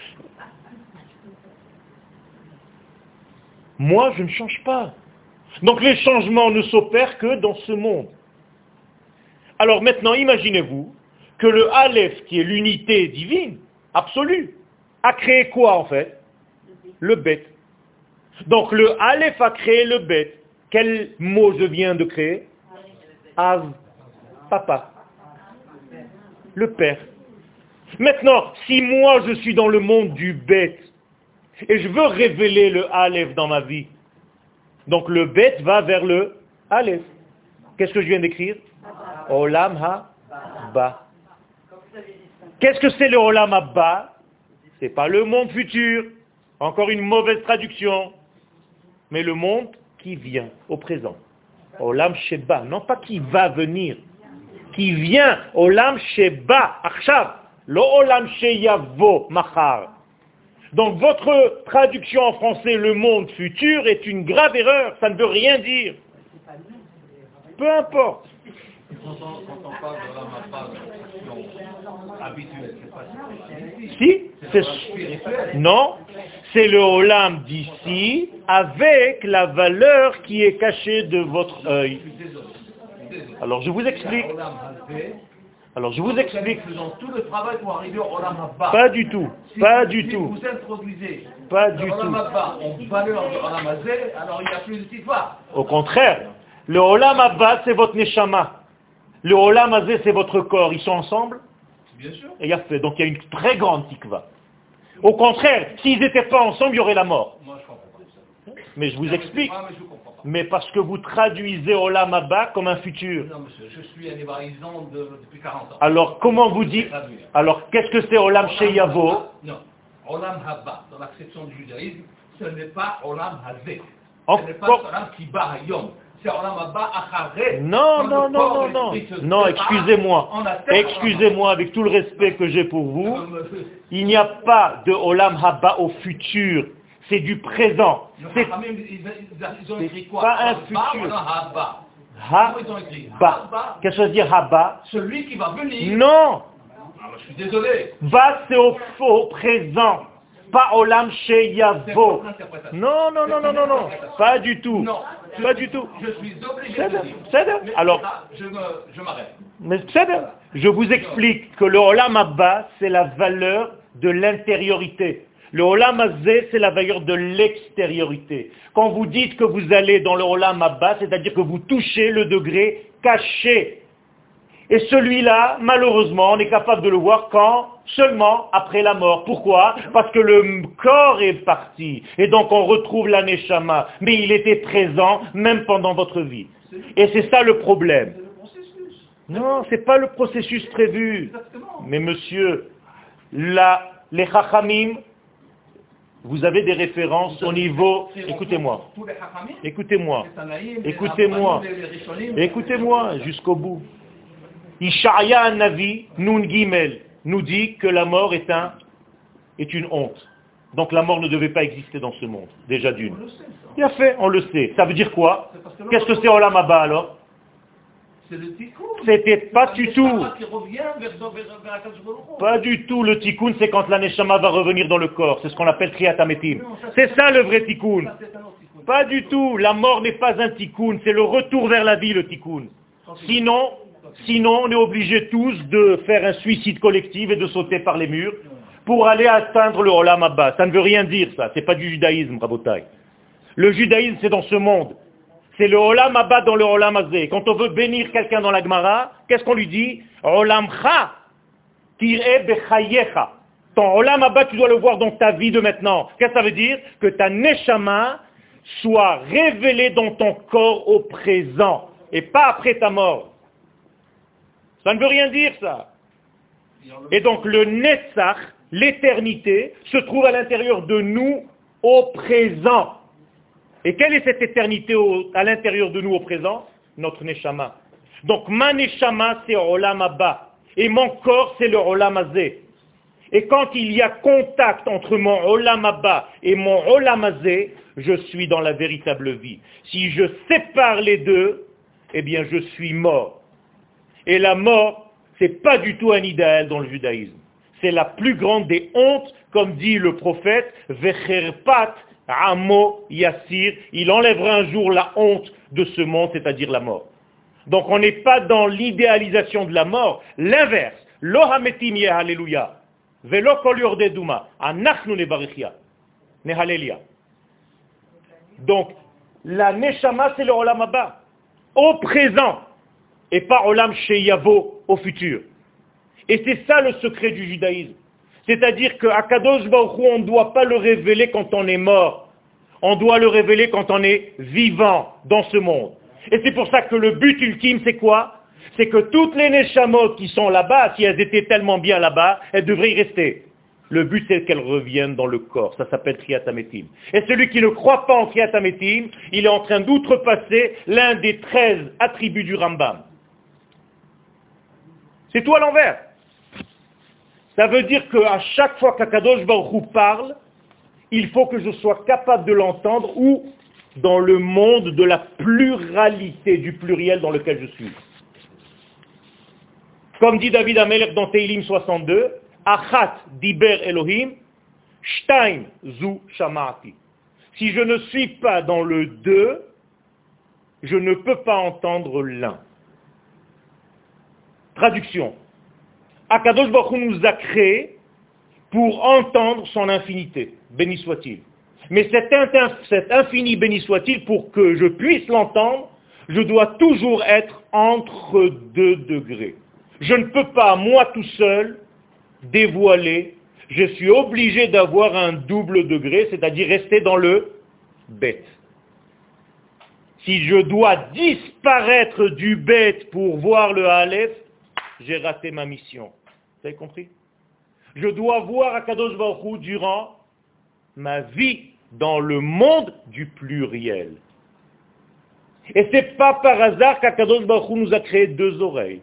Moi, je ne change pas. Donc les changements ne s'opèrent que dans ce monde. Alors maintenant, imaginez-vous que le Aleph, qui est l'unité divine, absolue, a créé quoi en fait? Le bête. Donc le Aleph a créé le bête. Quel mot je viens de créer? Av, papa. Le père. Maintenant, si moi je suis dans le monde du bête, et je veux révéler le Aleph dans ma vie. Donc le Bet va vers le Aleph. Qu'est-ce que je viens d'écrire? Olam ha-ba. Qu'est-ce que c'est le Olam ha-ba? C'est pas le monde futur. Encore une mauvaise traduction. Mais le monde qui vient au présent. Olam sheba. Non pas qui va venir. Qui vient. Olam sheba. Akshav. Lo olam sheyavo machar. Donc votre traduction en français, le monde futur, est une grave erreur. Ça ne veut rien dire. Peu importe. Si, c'est non, c'est le Olam d'ici avec la valeur qui est cachée de votre œil. Alors je vous explique. Alors je vous explique. tout le travail pour arriver au Pas du tout. pas du tout. vous introduisez pas du tout. en valeur de alors il n'y a plus de tifa. Au contraire, le Olam Abba, c'est votre Neshama. Le Olam Azé, c'est votre corps. Ils sont ensemble Bien sûr. Et il y a fait. Donc il y a une très grande tikva. Au contraire, s'ils n'étaient pas ensemble, il y aurait la mort. Moi, je comprends pas ça. Mais je vous explique. Ah, mais je comprends pas. Mais parce que vous traduisez Olam Abba comme un futur. Non, monsieur, je suis un hébraïsant de- depuis 40 ans. Alors comment vous dites Alors qu'est-ce que c'est Olam Sheyavo Haba- Non. Olam Haba, dans l'acception du judaïsme, ce n'est pas Olam Hazé. Ce n'est pas Olam Kiba Hayom. C'est Olam Haba Acharé. Non, non, non, non, non. Non, excusez-moi. Olam Excusez-moi avec tout le respect que j'ai pour vous. Euh, Il n'y a pas de Olam Haba au futur. C'est du présent. C'est pas un futur. Haba Qu'est-ce que ça veut dire Haba celui qui va venir. Non Ah, je suis désolé. Va, c'est au faux présent. Pas Olam C'est Sheyavo. votre interprétation. Non, non, non, non, non, non. Pas du tout. Non. Pas du tout. Je suis obligé de dire. Alors- je m'arrête. Mais c'est bien. Je vous explique que le Olam Abba, c'est la valeur de l'intériorité. Le Olam Azé, c'est la valeur de l'extériorité. Quand vous dites que vous allez dans le Olam Abba, c'est-à-dire que vous touchez le degré caché. Et celui-là, malheureusement, on est capable de le voir quand Seulement après la mort. Pourquoi? Parce que le corps est parti. Et donc on retrouve la Neshama. Mais il était présent même pendant votre vie. Et c'est ça le problème. Non, c'est pas le processus prévu. Exactement. Mais monsieur, la, les Chachamim, vous avez des références au niveau... Écoutez-moi, écoutez-moi, Écoutez-moi. Écoutez-moi jusqu'au bout. Ishaya Navi, Nun Gimel, nous dit que la mort est, un, est une honte. Donc la mort ne devait pas exister dans ce monde, déjà d'une. Bien fait, on le sait. Ça veut dire quoi Qu'est-ce que c'est Olam Abba alors. C'était pas C'est du tout. Pas du tout. Le tikkun, c'est quand la neshama va revenir dans le corps. C'est ce qu'on appelle triatametim. C'est ça le vrai tikkun. Pas du tout. La mort n'est pas un tikkun. C'est le retour vers la vie, le tikkun. Sinon, sinon, on est obligés tous de faire un suicide collectif et de sauter par les murs pour aller atteindre le Olam Abba. Ça ne veut rien dire, ça. C'est pas du judaïsme, Rabotai. Le judaïsme, c'est dans ce monde. C'est le Olam Abba dans le Olam Azé. Quand on veut bénir quelqu'un dans la Gemara, qu'est-ce qu'on lui dit? Olamcha tir'e bechayecha. Ton Olam Abba, tu dois le voir dans ta vie de maintenant. Qu'est-ce que ça veut dire? Que ta Neshama soit révélée dans ton corps au présent et pas après ta mort. Ça ne veut rien dire, ça. Et donc le Netzach, l'éternité, se trouve à l'intérieur de nous au présent. Et quelle est cette éternité à l'intérieur de nous au présent Notre Neshama. Donc ma Neshama, c'est Olam Abba. Et mon corps, c'est le Olam Azé. Et quand il y a contact entre mon Olam Abba et mon Olam Azé, je suis dans la véritable vie. Si je sépare les deux, eh bien je suis mort. Et la mort, c'est pas du tout un idéal dans le judaïsme. C'est la plus grande des hontes, comme dit le prophète, Vecherpat Amo Yassir, il enlèvera un jour la honte de ce monde, c'est-à-dire la mort. Donc on n'est pas dans l'idéalisation de la mort, l'inverse. Anachnu. Nehalelia. Donc, la neshama, c'est le olam. Au présent. Et pas olam sheyavo, au futur. Et c'est ça le secret du judaïsme. C'est-à-dire qu'à Kadosh Baruch on ne doit pas le révéler quand on est mort. On doit le révéler quand on est vivant dans ce monde. Et c'est pour ça que le but ultime, c'est quoi? C'est que toutes les Neshamot qui sont là-bas, si elles étaient tellement bien là-bas, elles devraient y rester. Le but, c'est qu'elles reviennent dans le corps. Ça s'appelle Triatametim. Et celui qui ne croit pas en Triatametim, il est en train d'outrepasser l'un des treize attributs du Rambam. C'est tout à l'envers. Ça veut dire qu'à chaque fois qu'Akadosh Baruch Hu parle, il faut que je sois capable de l'entendre ou dans le monde de la pluralité, du pluriel dans lequel je suis. Comme dit David Amelech dans Teilim 62, Achat diber Elohim, Shtaim zu shamati. Si je ne suis pas dans le deux, je ne peux pas entendre l'un. Traduction. Akadosh Baruch nous a créés pour entendre son infinité. Béni soit-il. Mais cet infini béni soit-il, pour que je puisse l'entendre, je dois toujours être entre deux degrés. Je ne peux pas, moi tout seul, dévoiler. Je suis obligé d'avoir un double degré, c'est-à-dire rester dans le bête. Si je dois disparaître du bête pour voir le Aleph, j'ai raté ma mission. Vous avez compris? Je dois voir Akadosh Baruch durant ma vie dans le monde du pluriel. Et c'est pas par hasard qu'Akadosh Baruch nous a créé deux oreilles.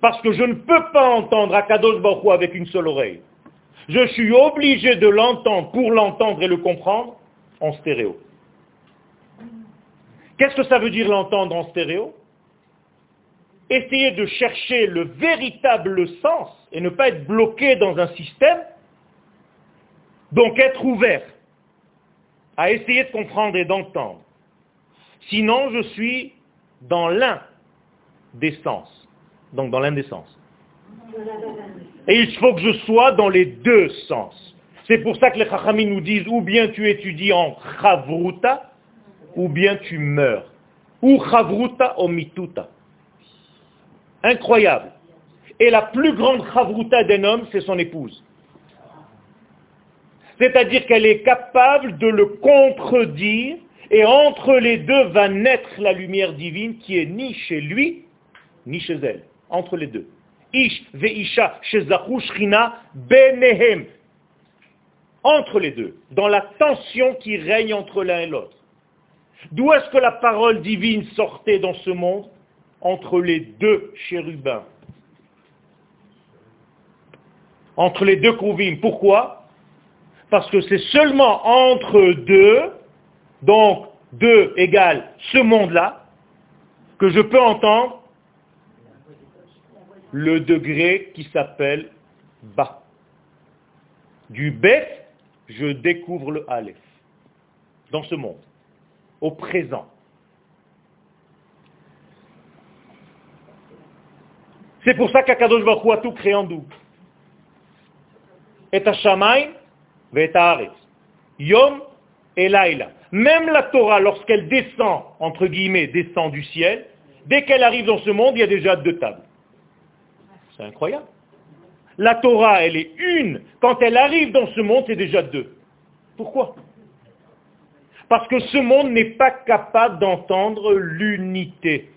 Parce que je ne peux pas entendre Akadosh Baruch avec une seule oreille. Je suis obligé de l'entendre pour l'entendre et le comprendre en stéréo. Qu'est-ce que ça veut dire l'entendre en stéréo? Essayer de chercher le véritable sens et ne pas être bloqué dans un système. Donc être ouvert à essayer de comprendre et d'entendre. Sinon, je suis dans l'un des sens, donc dans l'indécence. Et il faut que je sois dans les deux sens. C'est pour ça que les Chachamim nous disent ou bien tu étudies en Chavruta, ou bien tu meurs. Ou Chavruta ou Mituta. Incroyable. Et la plus grande Chavruta d'un homme, c'est son épouse. C'est-à-dire qu'elle est capable de le contredire et entre les deux va naître la lumière divine qui est ni chez lui, ni chez elle. Entre les deux. Ish ve'isha benehem. Entre les deux, dans la tension qui règne entre l'un et l'autre. D'où est-ce que la parole divine sortait dans ce monde? Entre les deux chérubins. Entre les deux kouvim. Pourquoi? Parce que c'est seulement entre deux, donc deux égale ce monde-là, que je peux entendre le degré qui s'appelle bas. Du bet, je découvre le Aleph dans ce monde, au présent. C'est pour ça qu'Akadosh Baruch a tout créé en double. Et Hashamayim, et Yom et Laila. Même la Torah, lorsqu'elle descend, entre guillemets, descend du ciel, dès qu'elle arrive dans ce monde, il y a déjà deux tables. C'est incroyable. La Torah, elle est une. Quand elle arrive dans ce monde, c'est déjà deux. Pourquoi? Parce que ce monde n'est pas capable d'entendre l'unité.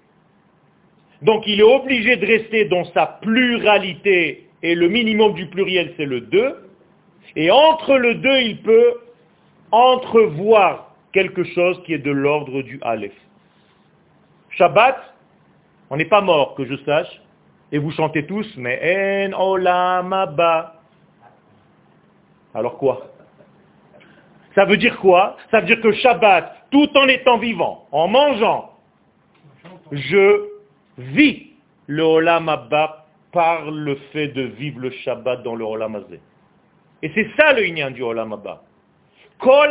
Donc il est obligé de rester dans sa pluralité, et le minimum du pluriel, c'est le deux. Et entre le deux, il peut entrevoir quelque chose qui est de l'ordre du Aleph. Shabbat, on n'est pas mort, que je sache, et vous chantez tous, mais en olam Alors quoi? Ça veut dire quoi? Ça veut dire que Shabbat, tout en étant vivant, en mangeant, je vis le olam par le fait de vivre le Shabbat dans le olam Et c'est ça le inyan du olam Kol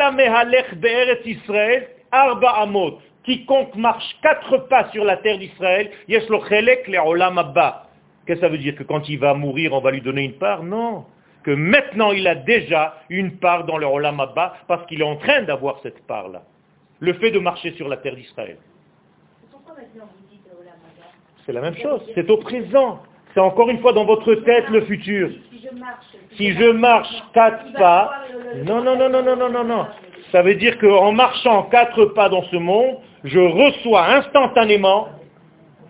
Israël, arba amot. Quiconque marche quatre pas sur la terre d'Israël, yes lo le olam Qu'est-ce que ça veut dire? Que quand il va mourir, on va lui donner une part? Non. Que maintenant, il a déjà une part dans le Olam Abba parce qu'il est en train d'avoir cette part-là. Le fait de marcher sur la terre d'Israël. C'est la même chose. C'est au présent. C'est encore une fois dans votre tête le futur. Si je marche quatre pas, non, non, non, non, non, non, non, non. Ça veut dire qu'en marchant quatre pas dans ce monde, je reçois instantanément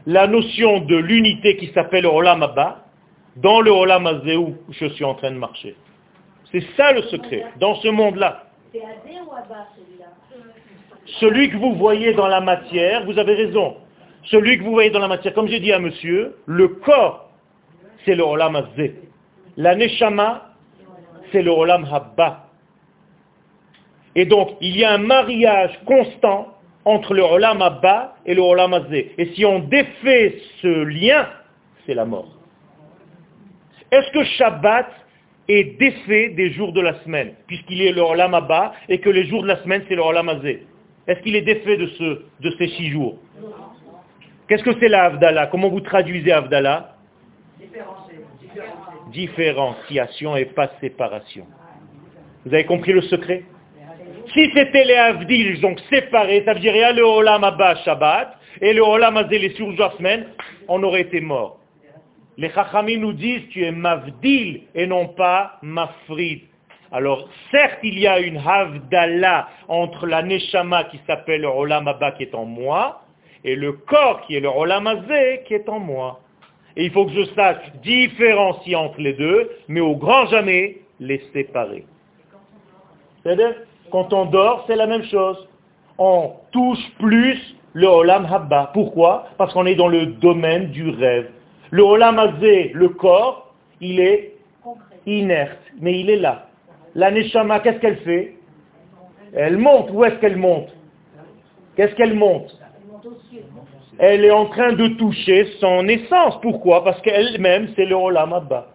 la notion de l'unité qui s'appelle Olam Abba dans le Olam où je suis en train de marcher. C'est ça le secret, dans ce monde-là. Celui que vous voyez dans la matière, vous avez raison. Celui que vous voyez dans la matière, comme j'ai dit à monsieur, le corps, c'est le Olam Azé. La Neshama, c'est le Olam Habba. Et donc, il y a un mariage constant entre le Olam Abba et le Olam Azé. Et si on défait ce lien, c'est la mort. Est-ce que Shabbat est défait des jours de la semaine, puisqu'il est le Olam Abba et que les jours de la semaine, c'est le Olam Azé Est-ce qu'il est défait de ces six jours? Qu'est-ce que c'est la Avdallah Comment vous traduisez Avdallah Différenciation et pas séparation. Vous avez compris le secret? Si c'était les Avdil, donc séparés, ça veut dire il y a le Olam Abba Shabbat et le Olam Azé les la semaine, on aurait été mort. Les Chachamim nous disent tu es Mavdil et non pas Mafrid. Alors, certes, il y a une havdala entre la neshama qui s'appelle le olam Abba qui est en moi, et le corps qui est le olam Azé qui est en moi. Et il faut que je sache différencier entre les deux, mais au grand jamais les séparer. C'est-à-dire, quand on dort, c'est la même chose. On touche plus le olam habba. Pourquoi? Parce qu'on est dans le domaine du rêve. Le olam le corps, il est inerte, mais il est là. La neshama, qu'est-ce qu'elle fait? Elle monte. Où est-ce qu'elle monte? Qu'est-ce qu'elle monte? Elle est en train de toucher son essence. Pourquoi? Parce qu'elle-même, c'est le olam abba.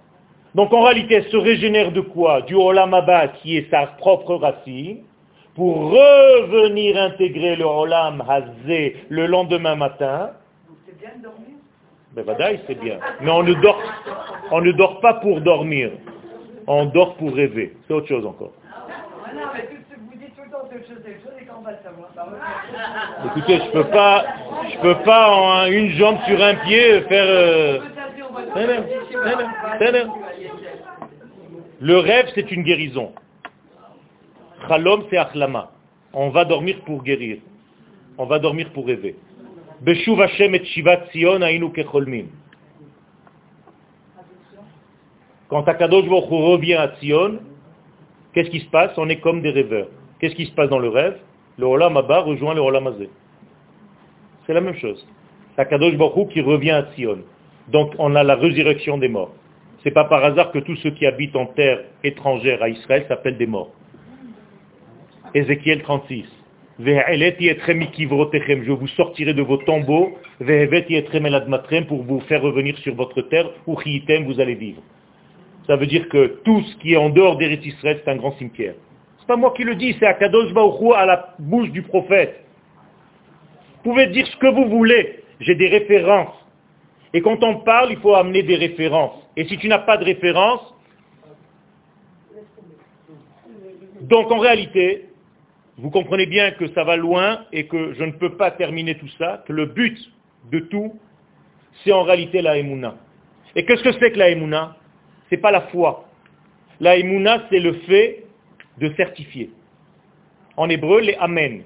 Donc en réalité, elle se régénère de quoi? Du olam abba qui est sa propre racine, pour revenir intégrer le olam hazé le lendemain matin. C'est bien de dormir ben, c'est bien. Mais on ne, dort, on ne dort pas pour dormir. On dort pour rêver. C'est autre chose encore. Écoutez, je peux pas, je peux pas en une jambe sur un pied faire. Euh, le rêve, c'est une guérison. Chalom, c'est achlama. On va dormir pour guérir. On va dormir pour rêver. Beshuv Hashem et Shivat Sion ainu kecholmim. Quand Akadosh Baruch revient à Sion, qu'est-ce qui se passe? On est comme des rêveurs. Qu'est-ce qui se passe dans le rêve? Le Olam Abba rejoint le Olam Azé. C'est la même chose. Akadosh Baruch qui revient à Sion. Donc on a la résurrection des morts. C'est pas par hasard que tous ceux qui habitent en terre étrangère à Israël s'appellent des morts. Ézéchiel 36. Je vous sortirai de vos tombeaux pour vous faire revenir sur votre terre où vous allez vivre. Ça veut dire que tout ce qui est en dehors des Israël, c'est un grand cimetière. C'est pas moi qui le dis, c'est Akadosh Baruch à la bouche du prophète. Vous pouvez dire ce que vous voulez, j'ai des références. Et quand on parle, il faut amener des références. Et si tu n'as pas de référence, donc en réalité, vous comprenez bien que ça va loin et que je ne peux pas terminer tout ça, que le but de tout, c'est en réalité la Emouna. Et qu'est-ce que c'est que la Emouna? Ce n'est pas la foi. La Emouna, c'est le fait de certifier. En hébreu, les Amen.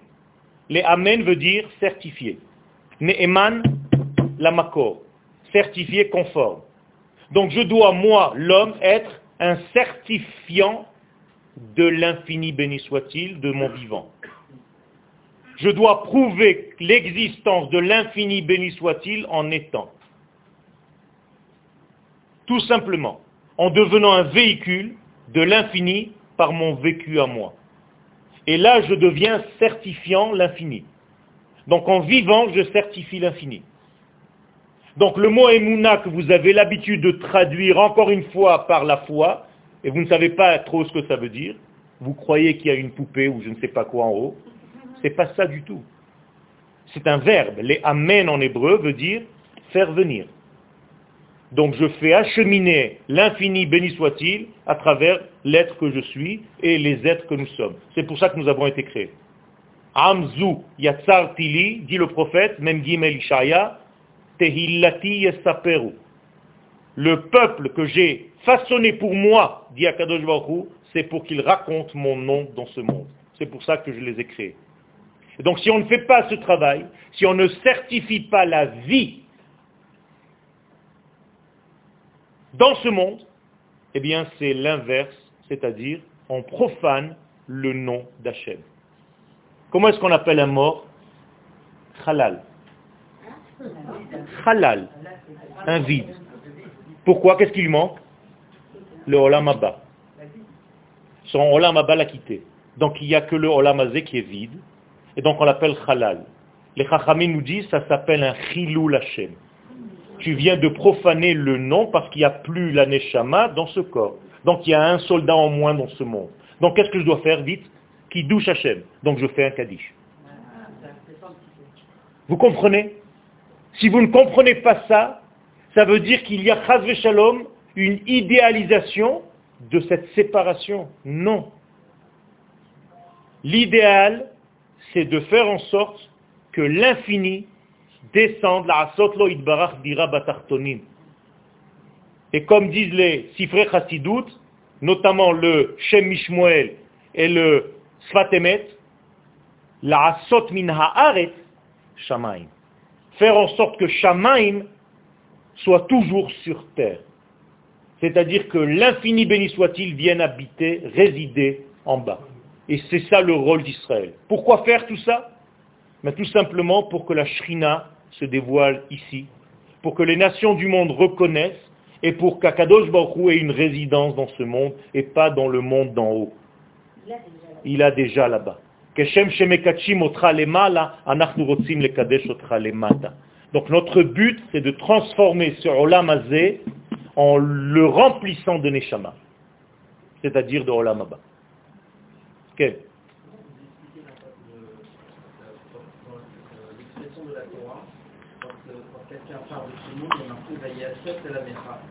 Les Amen veut dire certifier. Ne'eman, la makor. Certifié conforme. Donc je dois, moi, l'homme, être un certifiant de l'infini béni soit-il de mon vivant. Je dois prouver l'existence de l'infini béni soit-il en étant. Tout simplement, en devenant un véhicule de l'infini par mon vécu à moi. Et là, je deviens certifiant l'infini. Donc en vivant, je certifie l'infini. Donc le mot Emouna que vous avez l'habitude de traduire encore une fois par la foi, et vous ne savez pas trop ce que ça veut dire, vous croyez qu'il y a une poupée ou je ne sais pas quoi en haut, c'est pas ça du tout. C'est un verbe. Les amen en hébreu veut dire faire venir. Donc je fais acheminer l'infini, béni soit-il, à travers l'être que je suis et les êtres que nous sommes. C'est pour ça que nous avons été créés. Amzu yatsar tili, dit le prophète, même Gimel Ishaya, tehillati yesaperu. Le peuple que j'ai façonné pour moi, dit Akadosh c'est pour qu'ils racontent mon nom dans ce monde. C'est pour ça que je les ai créés. donc si on ne fait pas ce travail, si on ne certifie pas la vie dans ce monde, eh bien c'est l'inverse, c'est-à-dire on profane le nom d'Hachem. Comment est-ce qu'on appelle un mort? Halal. Halal. Un vide. Pourquoi? Qu'est-ce qui lui manque? Le Olam Abba. Son Olam Abba l'a quitté. Donc il n'y a que le Olam Azé qui est vide. Et donc on l'appelle Halal. Les Chachamim nous disent ça s'appelle un Chilou Hashem. Tu viens de profaner le nom parce qu'il n'y a plus la Neshama dans ce corps. Donc il y a un soldat en moins dans ce monde. Donc qu'est-ce que je dois faire vite? Qui douche Hashem. Donc je fais un Kaddish. Vous comprenez? Si vous ne comprenez pas ça, ça veut dire qu'il y a Chaz Shalom, une idéalisation de cette séparation. Non. L'idéal, c'est de faire en sorte que l'infini descende, la asotlo idbarach dira batartonim. Et comme disent les sifrei chassidut, notamment le Shem Mishmoel et le Sfatemet, la Asot min haaret, Shamaim. Faire en sorte que Shamaim soit toujours sur terre. C'est-à-dire que l'infini béni soit-il vienne habiter, résider en bas. Et c'est ça le rôle d'Israël. Pourquoi faire tout ça? Mais Tout simplement pour que la Shrina se dévoile ici, pour que les nations du monde reconnaissent et pour qu'Akadosh Baruch ait une résidence dans ce monde et pas dans le monde d'en haut. Il a déjà là-bas. Donc notre but, c'est de transformer ce Olam Azé en le remplissant de Neshama, c'est-à-dire de Olam Abba. Okay.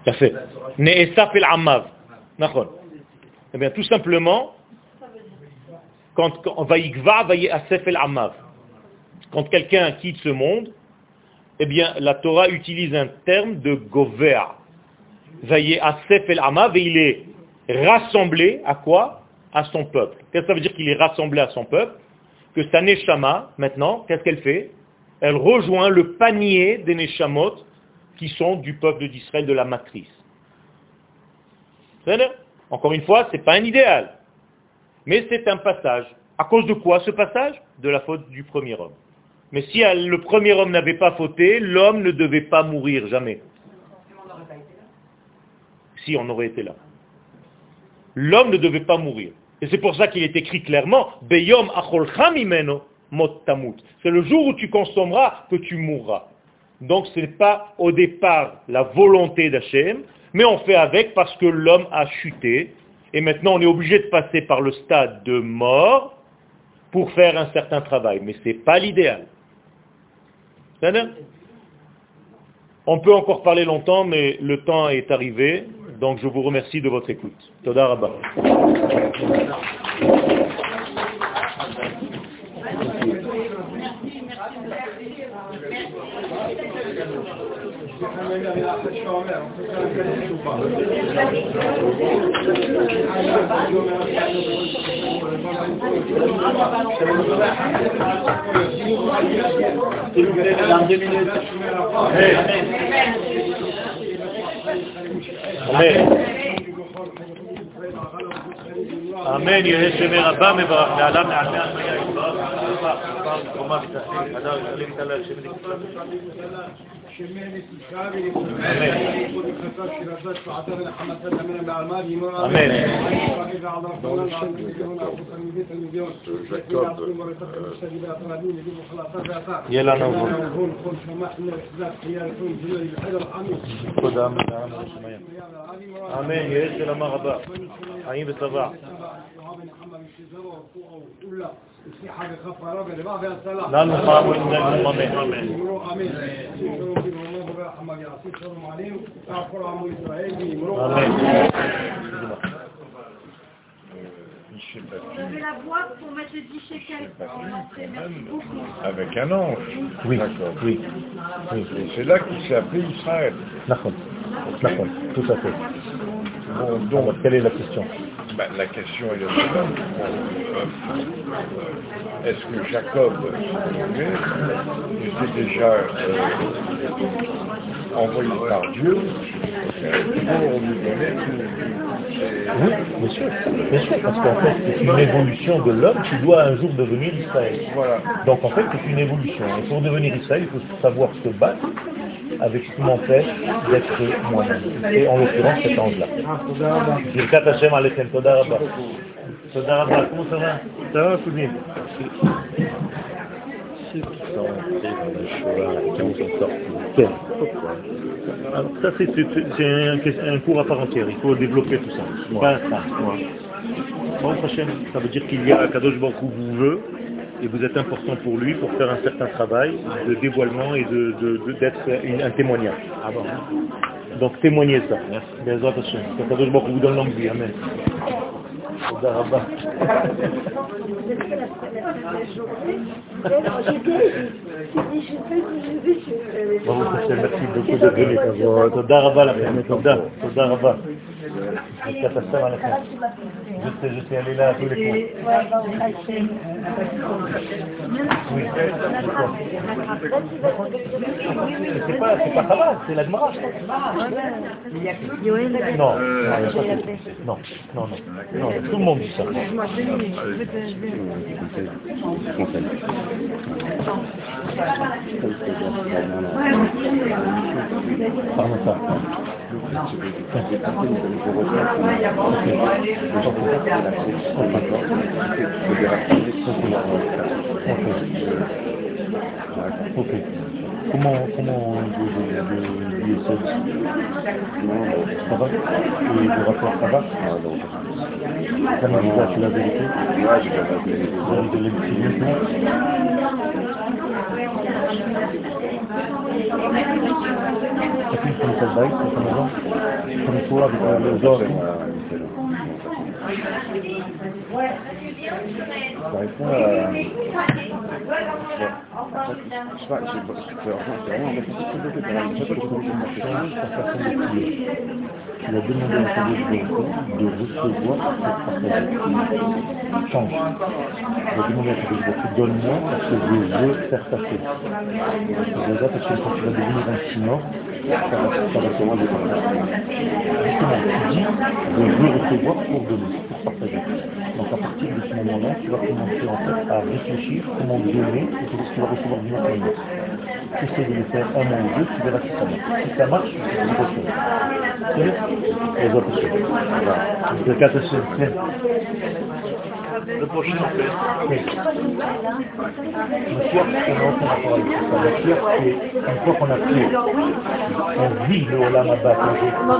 Ça fait. Ne'esaf el Amav. Eh bien, tout simplement, quand on va Asef el Amav. Quand quelqu'un quitte ce monde, eh bien, la Torah utilise un terme de gover. Vaye Asef el Amav, et il est rassemblé à quoi? À son peuple. Qu'est-ce que ça veut dire qu'il est rassemblé à son peuple? Que sa Neshama, maintenant, qu'est-ce qu'elle fait? Elle rejoint le panier des Neshamot qui sont du peuple d'Israël de la matrice. Encore une fois, ce n'est pas un idéal, mais c'est un passage. À cause de quoi ce passage? De la faute du premier homme. Mais si le premier homme n'avait pas fauté, l'homme ne devait pas mourir, jamais. Si on aurait été là. L'homme ne devait pas mourir. Et c'est pour ça qu'il est écrit clairement, Beyom mot C'est le jour où tu consommeras que tu mourras. Donc ce n'est pas au départ la volonté d'Hachem, mais on fait avec parce que l'homme a chuté. Et maintenant on est obligé de passer par le stade de mort pour faire un certain travail. Mais ce n'est pas l'idéal. On peut encore parler longtemps, mais le temps est arrivé. Donc je vous remercie de votre écoute. Toda אמן, יהא שמי רבה מברך, לעלם נעשה עלמיה יתברך, תרומה ותעשי, חדר וחלים תלה, שם נקצה. شمعني تشاري ولخسر شرازات فعتر الحمد لله من الأعمال يمر آمين وإذا على ربنا العالمين أخوصا من بيت المليون شكرا عظيم ورزق المشتري بأطرابين يجيب خلاصات بأطار يلا نظر نكون كل سماحنا إحزاب خيارتون جلال الحجر آمين خد آمين آمين آمين يا إيش لما غضاء عين بالصباح boîte pour mettre le 10 shekels en entrée. Merci beaucoup. Avec un ange. Oui, D'accord. oui. Et c'est là qu'il s'est appelé Israël. D'accord. D'accord, tout à fait. Bon, donc, Alors, quelle est la question? Bah, la question est la suivante. Euh, Est-ce que Jacob était déjà euh, envoyé par Dieu? Pour lui donner Oui, bien sûr, bien sûr, parce qu'en fait, c'est une évolution de l'homme qui doit un jour devenir Israël. Voilà. Donc en fait, c'est une évolution. Et pour devenir Israël, il faut savoir se battre avec ce qui m'empêche d'être moi-même. Et en l'occurrence, cet ange-là. Birkat Hashem Alechem, Toda Rabba. Toda Rabba, comment ça va Ça va, Koudin Ceux qui sont entrés dans la Shoah, qui en sont sortis, pourquoi? Alors ça, c'est un, un cours à part entière. Il faut développer tout ça. Pas ça. Bon, prochaine, ça veut dire qu'il y a Kadosh Baruch Hu vous veut, et vous êtes important pour lui pour faire un certain travail de dévoilement et d'être de, de, de un témoignage. Ah bon. Donc témoignez ça. Merci. Bézat Hashem. Kadosh Baruch vous donne l'envie. Amen. Merci beaucoup d'être je sais, je sais, elle est là à tous les coups. Oui, c'est pas, c'est pas Chabad, c'est la Gemara. Non, non, non, non, non, tout le monde dit ça. Pardon, ça. Ok. Comment, comment de, de, de, de ça Ça va Et le rapport, ça va La méditation, c'est la vérité Ouais, j'ai pas la vérité. De l'excitation T'as pu prendre cette bague, c'est Ça répond. Je sais pas, je je de recevoir cette partage. Change. Il que je veux faire passer. Chinois, ça va, dépendre. Justement, tu dis, je veux recevoir pour donner, pour partager. Donc à partir de ce moment-là, tu vas commencer en fait à réfléchir comment donner et ce que tu vas recevoir d'une autre manière. Essaye de le faire un ou deux, tu verras si ça marche. Si ça marche, tu vas recevoir. C'est bien Les autres choses. Voilà. Le cas de ce Le prochain, en fait. oui. Le soir, on a aucun rapport avec ça. Soir, c'est une fois qu'on a pris, on vit le Olam Abba,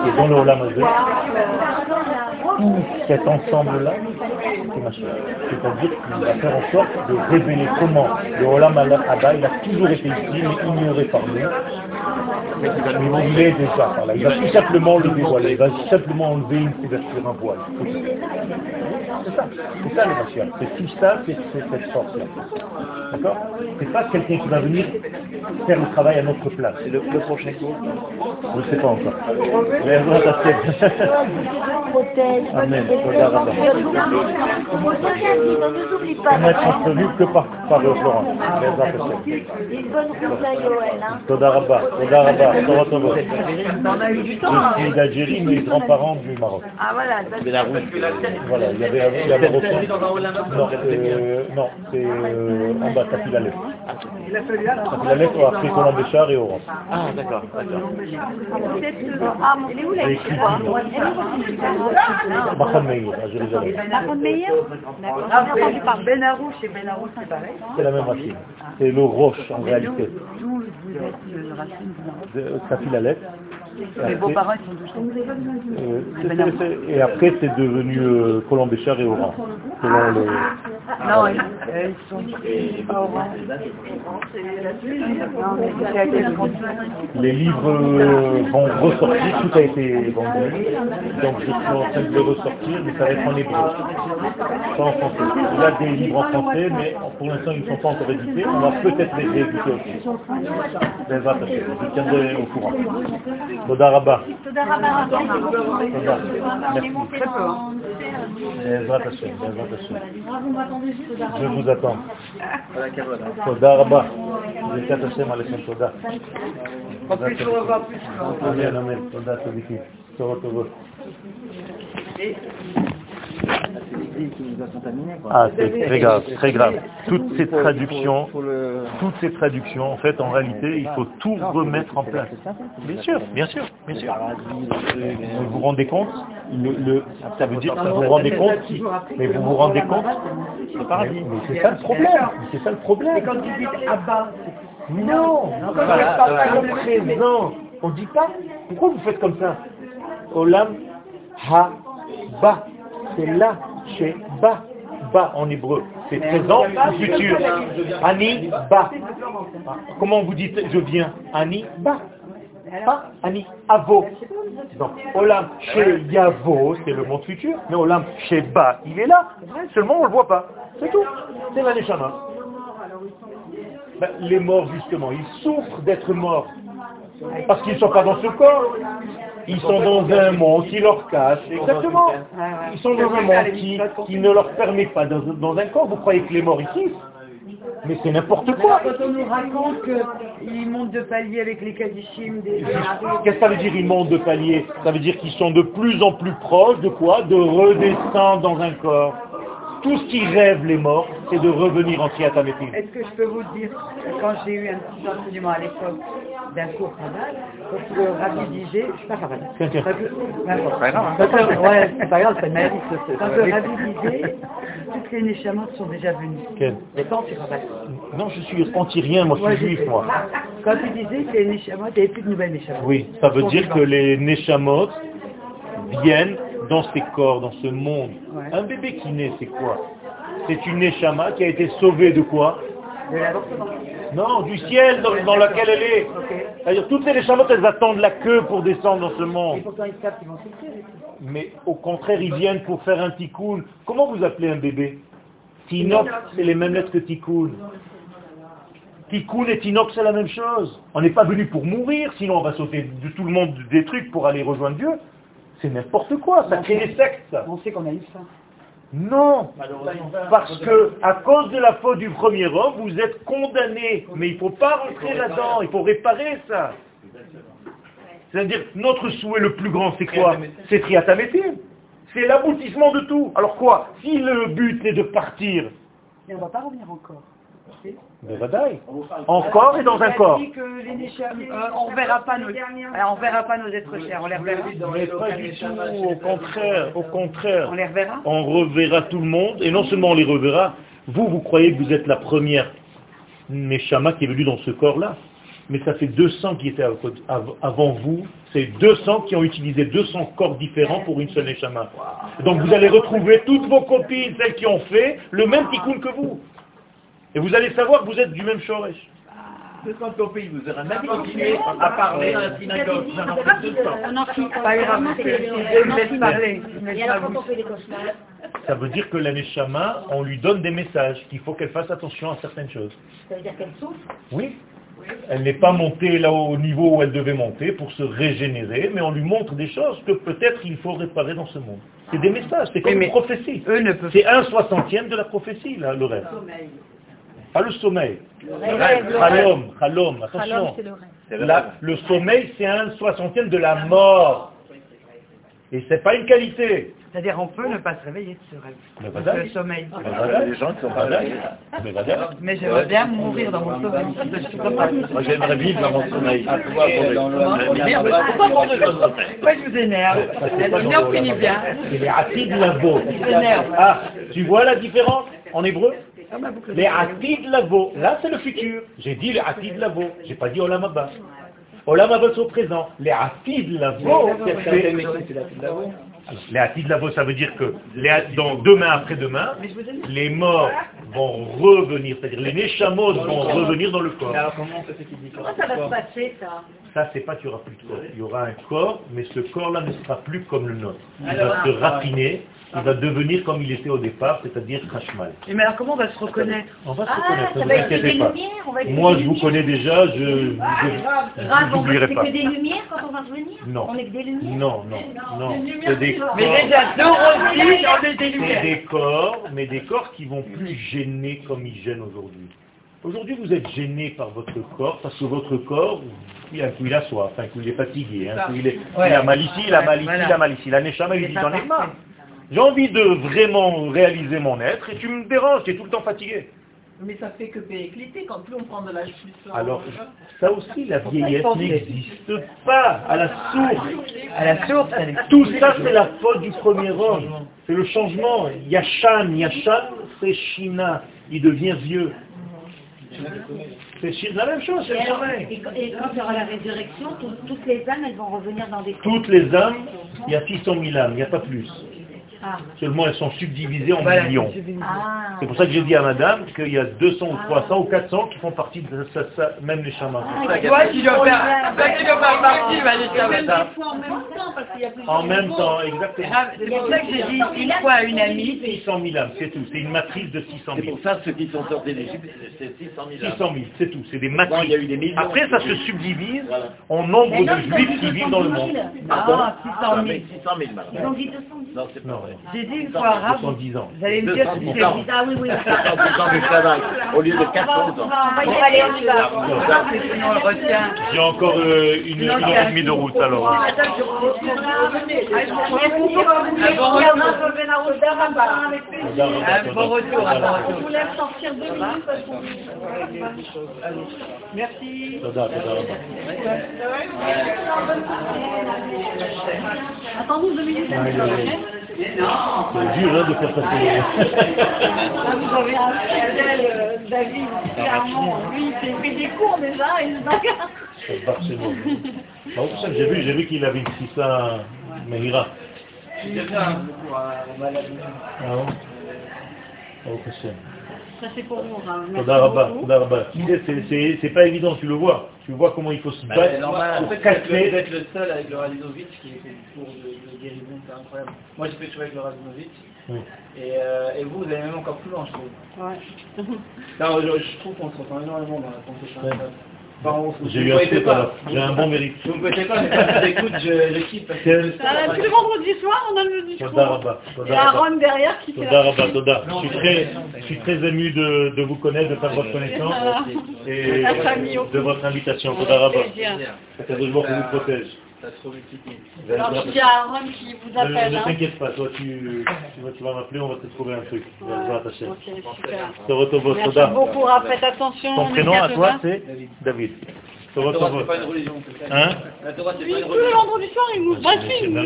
et dans le Olam Abba, tout cet ensemble-là. C'est-à-dire qu'il va faire en sorte de révéler comment le Olam Abba, il a toujours été ici, mais ignoré par nous. Il est déjà. Il va tout simplement le dévoiler. Il va simplement enlever une couverture, un voile. C'est ça. C'est ça le Mashiach. C'est tout ça, c'est cette force-là. D'accord C'est pas quelqu'un qui va venir faire le travail à notre place. C'est le, le prochain cours. Je ne sais pas encore. Mais elle va passer. Amen. On va être que par, par le Florent. Mais elle va passer. Une bonne route à Yoel. Toda Rabba. Toda Rabba. Torah Tova. On a eu du temps. Je suis d'Algérie, mais grands-parents du Maroc. Ah voilà, la. Voilà, il y avait, il y avait non, c'est euh, Béchard et Oran. Ah, d'accord, d'accord. Ah, J'ai écrit Meir, à Jérusalem. Ben Arouche et Ben Arouche, c'est pareil. C'est la même racine. C'est le roche en réalité. D'où vous êtes racine. Mes beaux-parents, ils sont Euh, c'est- et après, c'est devenu euh, Colomb Béchard et Oran. Selon le... Non, ils, euh, sont pas Les livres vont ressortir, tout a été vendu. Donc je suis en train de les ressortir, mais ça va être en hébreu. Pas en français. Il y a des livres en français, mais pour l'instant ils ne sont pas encore édités. On va peut-être les rééditer aussi. Les. Je tiendrai au courant. Toda Rabba. Toda Rabba. Toda. On est monté dans... Bezrat Hashem, Bezrat Hashem. Vous m'attendez juste Toda Je Rabba. vous attends. Voilà, Caroline. Toda Rabba. Bezrat Hashem, Alechem Toda. En plus, on va Ah, c'est très grave, très grave. Toutes ces traductions, toutes ces traductions, en fait, en réalité, il faut tout remettre en place. Bien sûr, bien sûr, bien sûr. Vous vous rendez compte le, le- Ça veut dire, vous vous rendez compte Mais vous vous rendez compte Mais, mais c'est ça le problème. Mais C'est ça le problème. Quand tu dis Abba, Non, quand tu parles pas mais- non, on dit pas. Pourquoi vous faites comme ça? Olam ha ba, c'est là, chez ba, ba en hébreu, c'est présent ou futur. Ani ba. Comment vous dites je viens? Ani ba. Pas Ani avo. Donc Olam chez Yavo, c'est le monde futur, mais Olam chez ba, il est là. Seulement on le voit pas. C'est tout. C'est la Neshama. Ben, les morts, justement, ils souffrent d'être morts. Parce qu'ils ne sont pas dans ce corps. Ils sont dans un monde qui leur cache. Exactement. Ils sont dans un monde qui, qui ne leur permet pas dans, dans un corps. Vous croyez que les morts ici Mais c'est n'importe quoi. Quand on nous raconte qu'ils montent de palier avec les kadishim des... Qu'est-ce que ça veut dire ils montent de palier? Ça veut dire qu'ils sont de plus en plus proches de quoi? De redescendre dans un corps. Tout ce qui rêve les morts, c'est de revenir en Triatamétim. Est-ce que je peux vous dire, quand j'ai eu un petit enseignement à l'époque d'un cours Chabad, quand le Rabbi disait, je suis pas Chabad, n'importe. pas grave, hein. Quand Ouais, c'est pas grave, c'est. Quand le Rabbi disait, toutes les Neshamot sont déjà venues. Quel Les temps, c'est Chabad. Non, je suis anti-rien, moi je suis juif, moi. Quand il disait que les Neshamot, il n'y avait plus de nouvelles Neshamot. Oui, ça veut dire que les Neshamot viennent dans ces corps, dans ce monde. Ouais. Un bébé qui naît, c'est quoi? C'est une Neshama qui a été sauvée de quoi? Non, du ciel dans, dans lequel elle est. Ok. C'est-à-dire toutes ces Neshamot, elles attendent la queue pour descendre dans ce Et monde. pourtant, ils savent qu'ils vont souffrir. et tout. Mais au contraire, ils viennent pour faire un tikkun. Comment vous appelez un bébé? Tinok, c'est les mêmes lettres que tikkun. Tikkun et Tinok, c'est la même chose. On n'est pas venu pour mourir, sinon on va sauter de tout le monde des trucs pour aller rejoindre Dieu. C'est n'importe quoi, ça crée des sectes. ça. On sait qu'on a eu ça. Non, parce que à cause de la faute du premier homme, vous êtes condamné. Mais il ne faut pas rentrer là-dedans, il faut réparer ça. C'est-à-dire, notre souhait le plus grand, c'est quoi C'est Triatamétim. C'est l'aboutissement de tout. Alors quoi? Si le but est de partir, Mais on ne va pas revenir encore. Ben vadaï. encore et dans un corps. Euh, on verra pas nos, on verra pas nos êtres chers, on les reverra. Mais pas du tout, au contraire, au contraire. On les reverra on reverra tout le monde, et non seulement on les reverra, vous, vous croyez que vous êtes la première Neshama qui est venue dans ce corps-là, mais ça fait 200 qui étaient av- av- avant vous, c'est 200 qui ont utilisé 200 corps différents pour une seule Neshama. Donc vous allez retrouver toutes vos copines, celles qui ont fait le même tikkun que vous. Et vous allez savoir que vous êtes du même Shoresh. Quand ton pays vous aura même continué à parler la synagogue, temps. Pas grave, je me laisse parler. Ça veut dire que la Neshama, on lui donne des messages, qu'il faut qu'elle fasse attention à certaines choses. Ça veut dire qu'elle souffre Oui. Elle n'est pas montée là au niveau où elle devait monter pour se régénérer, mais on lui montre des choses que peut-être il faut réparer dans ce monde. C'est des messages, c'est comme une prophétie. C'est un soixantième de la prophétie, là, le rêve. Pas le sommeil. Chalom, chalom, attention. Le sommeil, c'est un soixantième de la mort. Et c'est pas une qualité. C'est-à-dire on peut ne pas se réveiller de ce rêve. Mais ce sommeil. Les gens qui sont pas. Mais j'aimerais bien mourir dans mon sommeil. Moi j'aimerais vivre dans mon sommeil. Pourquoi je vous énerve L'union finit bien. C'est les atid lavo. m'énerve. Ah, tu vois la différence? En hébreu Les atid lavo. Là, c'est le futur. J'ai dit les atid lavo. J'ai pas dit olam haba. Olam haba, c'est au présent. Les atid lavo, c'est les atid lavo, ça veut dire que les, dans demain après-demain, les morts vont revenir, c'est-à-dire les neshamot vont revenir dans le corps. Comment ça va se passer ça Ça, c'est pas qu'il n'y aura plus de corps. Il y aura un corps, mais ce corps-là ne sera plus comme le nôtre. Il va se raffiner, il va devenir comme il était au départ, c'est-à-dire Khashmal. Et Mais alors comment on va se reconnaître? On va se Ah, connaître, ça ne vous va être que inquiétez des pas. lumières, on va être Moi, je vous connais déjà, je Grave, je on va- n'oublierai c'est pas. que des lumières quand on va revenir? Non. On est que des lumières? Non, non, non. C'est des corps, Mais déjà, deux aussi, on est des c'est lumières. des corps, mais des corps qui vont plus gêner comme ils gênent aujourd'hui. Aujourd'hui, vous êtes gêné par votre corps parce que votre corps, il y a un coup il a soif, un coup il est fatigué, un coup il, est, il a mal ici, il a mal ici, il a mal ici. La Neshama, il dit pas j'en ai marre. J'ai envie de vraiment réaliser mon être et tu me déranges, tu es tout le temps fatigué. Mais ça fait que péricliter quand plus on prend de l'âge plus on- Alors, ça aussi, la vieillesse n'existe pas à la source. À la source, elle est- Tout ça, c'est la faute du premier homme. C'est le changement. Yashan, Yashan, c'est Shina. Il devient vieux. C'est la même chose, c'est sommeil. et quand il y aura la résurrection, tout- toutes les âmes, elles vont revenir dans des. Toutes les âmes, il y a 600 000 âmes, il n'y a pas plus. Seulement elles sont subdivisées en Voilà, millions. c'est. Ah. C'est pour ça que j'ai dit à madame qu'il y a 200 ou 300 ou 400 qui font partie de ça, ça- même les chamans. Toi, tu dois faire, toi, tu dois faire partie, en même temps, parce qu'il y a plusieurs En même niveaux. temps, exactement. Ah, C'est pour ça que j'ai dit une fois à une amie, 600 000 âmes, c'est tout. C'est une matrice de 600 C'est 000. pour ça ceux qui sont sortis d'Égypte, c'est 600 000 âmes. 600 000, c'est tout. C'est des Avant, il y a eu matrices. Après, ça se subdivise en nombre de juifs qui vivent dans le monde. ah, 600 000. 600 000, madame. Ils ont dit 210. Non, c'est pas Non, vrai. J'ai dit une fois arabe, 210 ans. vous allez me dire si c'est 240. Ah oui, oui. 400 ans de travail au lieu de 400 ans. On va y aller, on y va. sinon on le retient. J'ai encore euh, une, une heure et demie de route alors. Un bon retour, un bon On retour. vous laisse sortir deux minutes parce qu'on Merci. Deux minutes. C'est dur hein, de faire passer. Vous avez un fidèle, euh, David, clairement. Lui, il s'est pris des cours déjà. Et donc... C'est Barcelone. C'est pour ça que j'ai vu, j'ai vu qu'il avait une Sissa à- malade. Ah bon? Oh, Hashem. Ça, c'est pour vous. Hein. C'est- pas évident, tu le vois. Tu vois comment il faut se Bah, battre normal, en fait, vous êtes casser. vous êtes le seul avec le Radinovic qui fait des cours de, de guérison, c'est incroyable. Moi, j'ai fait choix avec le Radinovic. Oui. Et, euh, et vous, vous allez même encore plus loin, je trouve. Ouais. Non, je, je trouve qu'on se ressent énormément dans la pensée. Ouais. Se- J'ai eu un. J'ai bon mérite. Vous me connaissez pas, mais quand je vous écoute, je, je kiffe. Parce que Quel- tous les vendredis soirs, on a le discours. Et. Aaron derrière qui fait Toda. Je suis très, je suis très ému de, de vous connaître, de faire votre connaissance et de votre invitation. Toda. C'est un jour que vous protège. Ça se multiplie. Alors, je dis à Aaron qui vous appelle. ne hein. t'inquiète pas, toi tu, tu, vas, tu vas m'appeler, on va te trouver un truc. Ouais. Merci Toda. beaucoup, Raphaël. Attention. Ton prénom à toi c'est David. La Torah, c'est pas une religion, c'est ça. Hein La Torah, c'est Oui, pas une tous les religion. vendredis soirs, il nous bref, il nous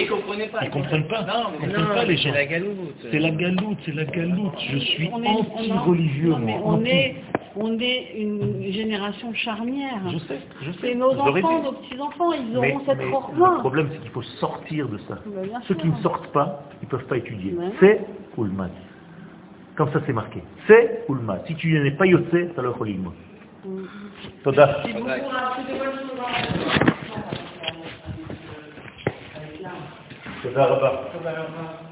ils comprenaient pas. Ils comprennent pas. Non, Ils mais comprennent pas les gens. galoute. C'est la galoute, c'est la galoute. Je suis On est- anti-religieux, Non, mais moi. on anti. est, on est une génération charnière. Je sais, je sais. C'est nos Vous aurez enfants, dit. nos petits-enfants, ils Mais, auront cette mais force le problème, c'est qu'il faut sortir de ça. Bah, bien Ceux sûr. qui ne sortent pas, ils ne peuvent pas étudier. Ouais. C'est ou le mat. Comme ça, c'est marqué. C'est ou le mat. Si tu n'es pas tu as le cholim. Toda. Toda rabba.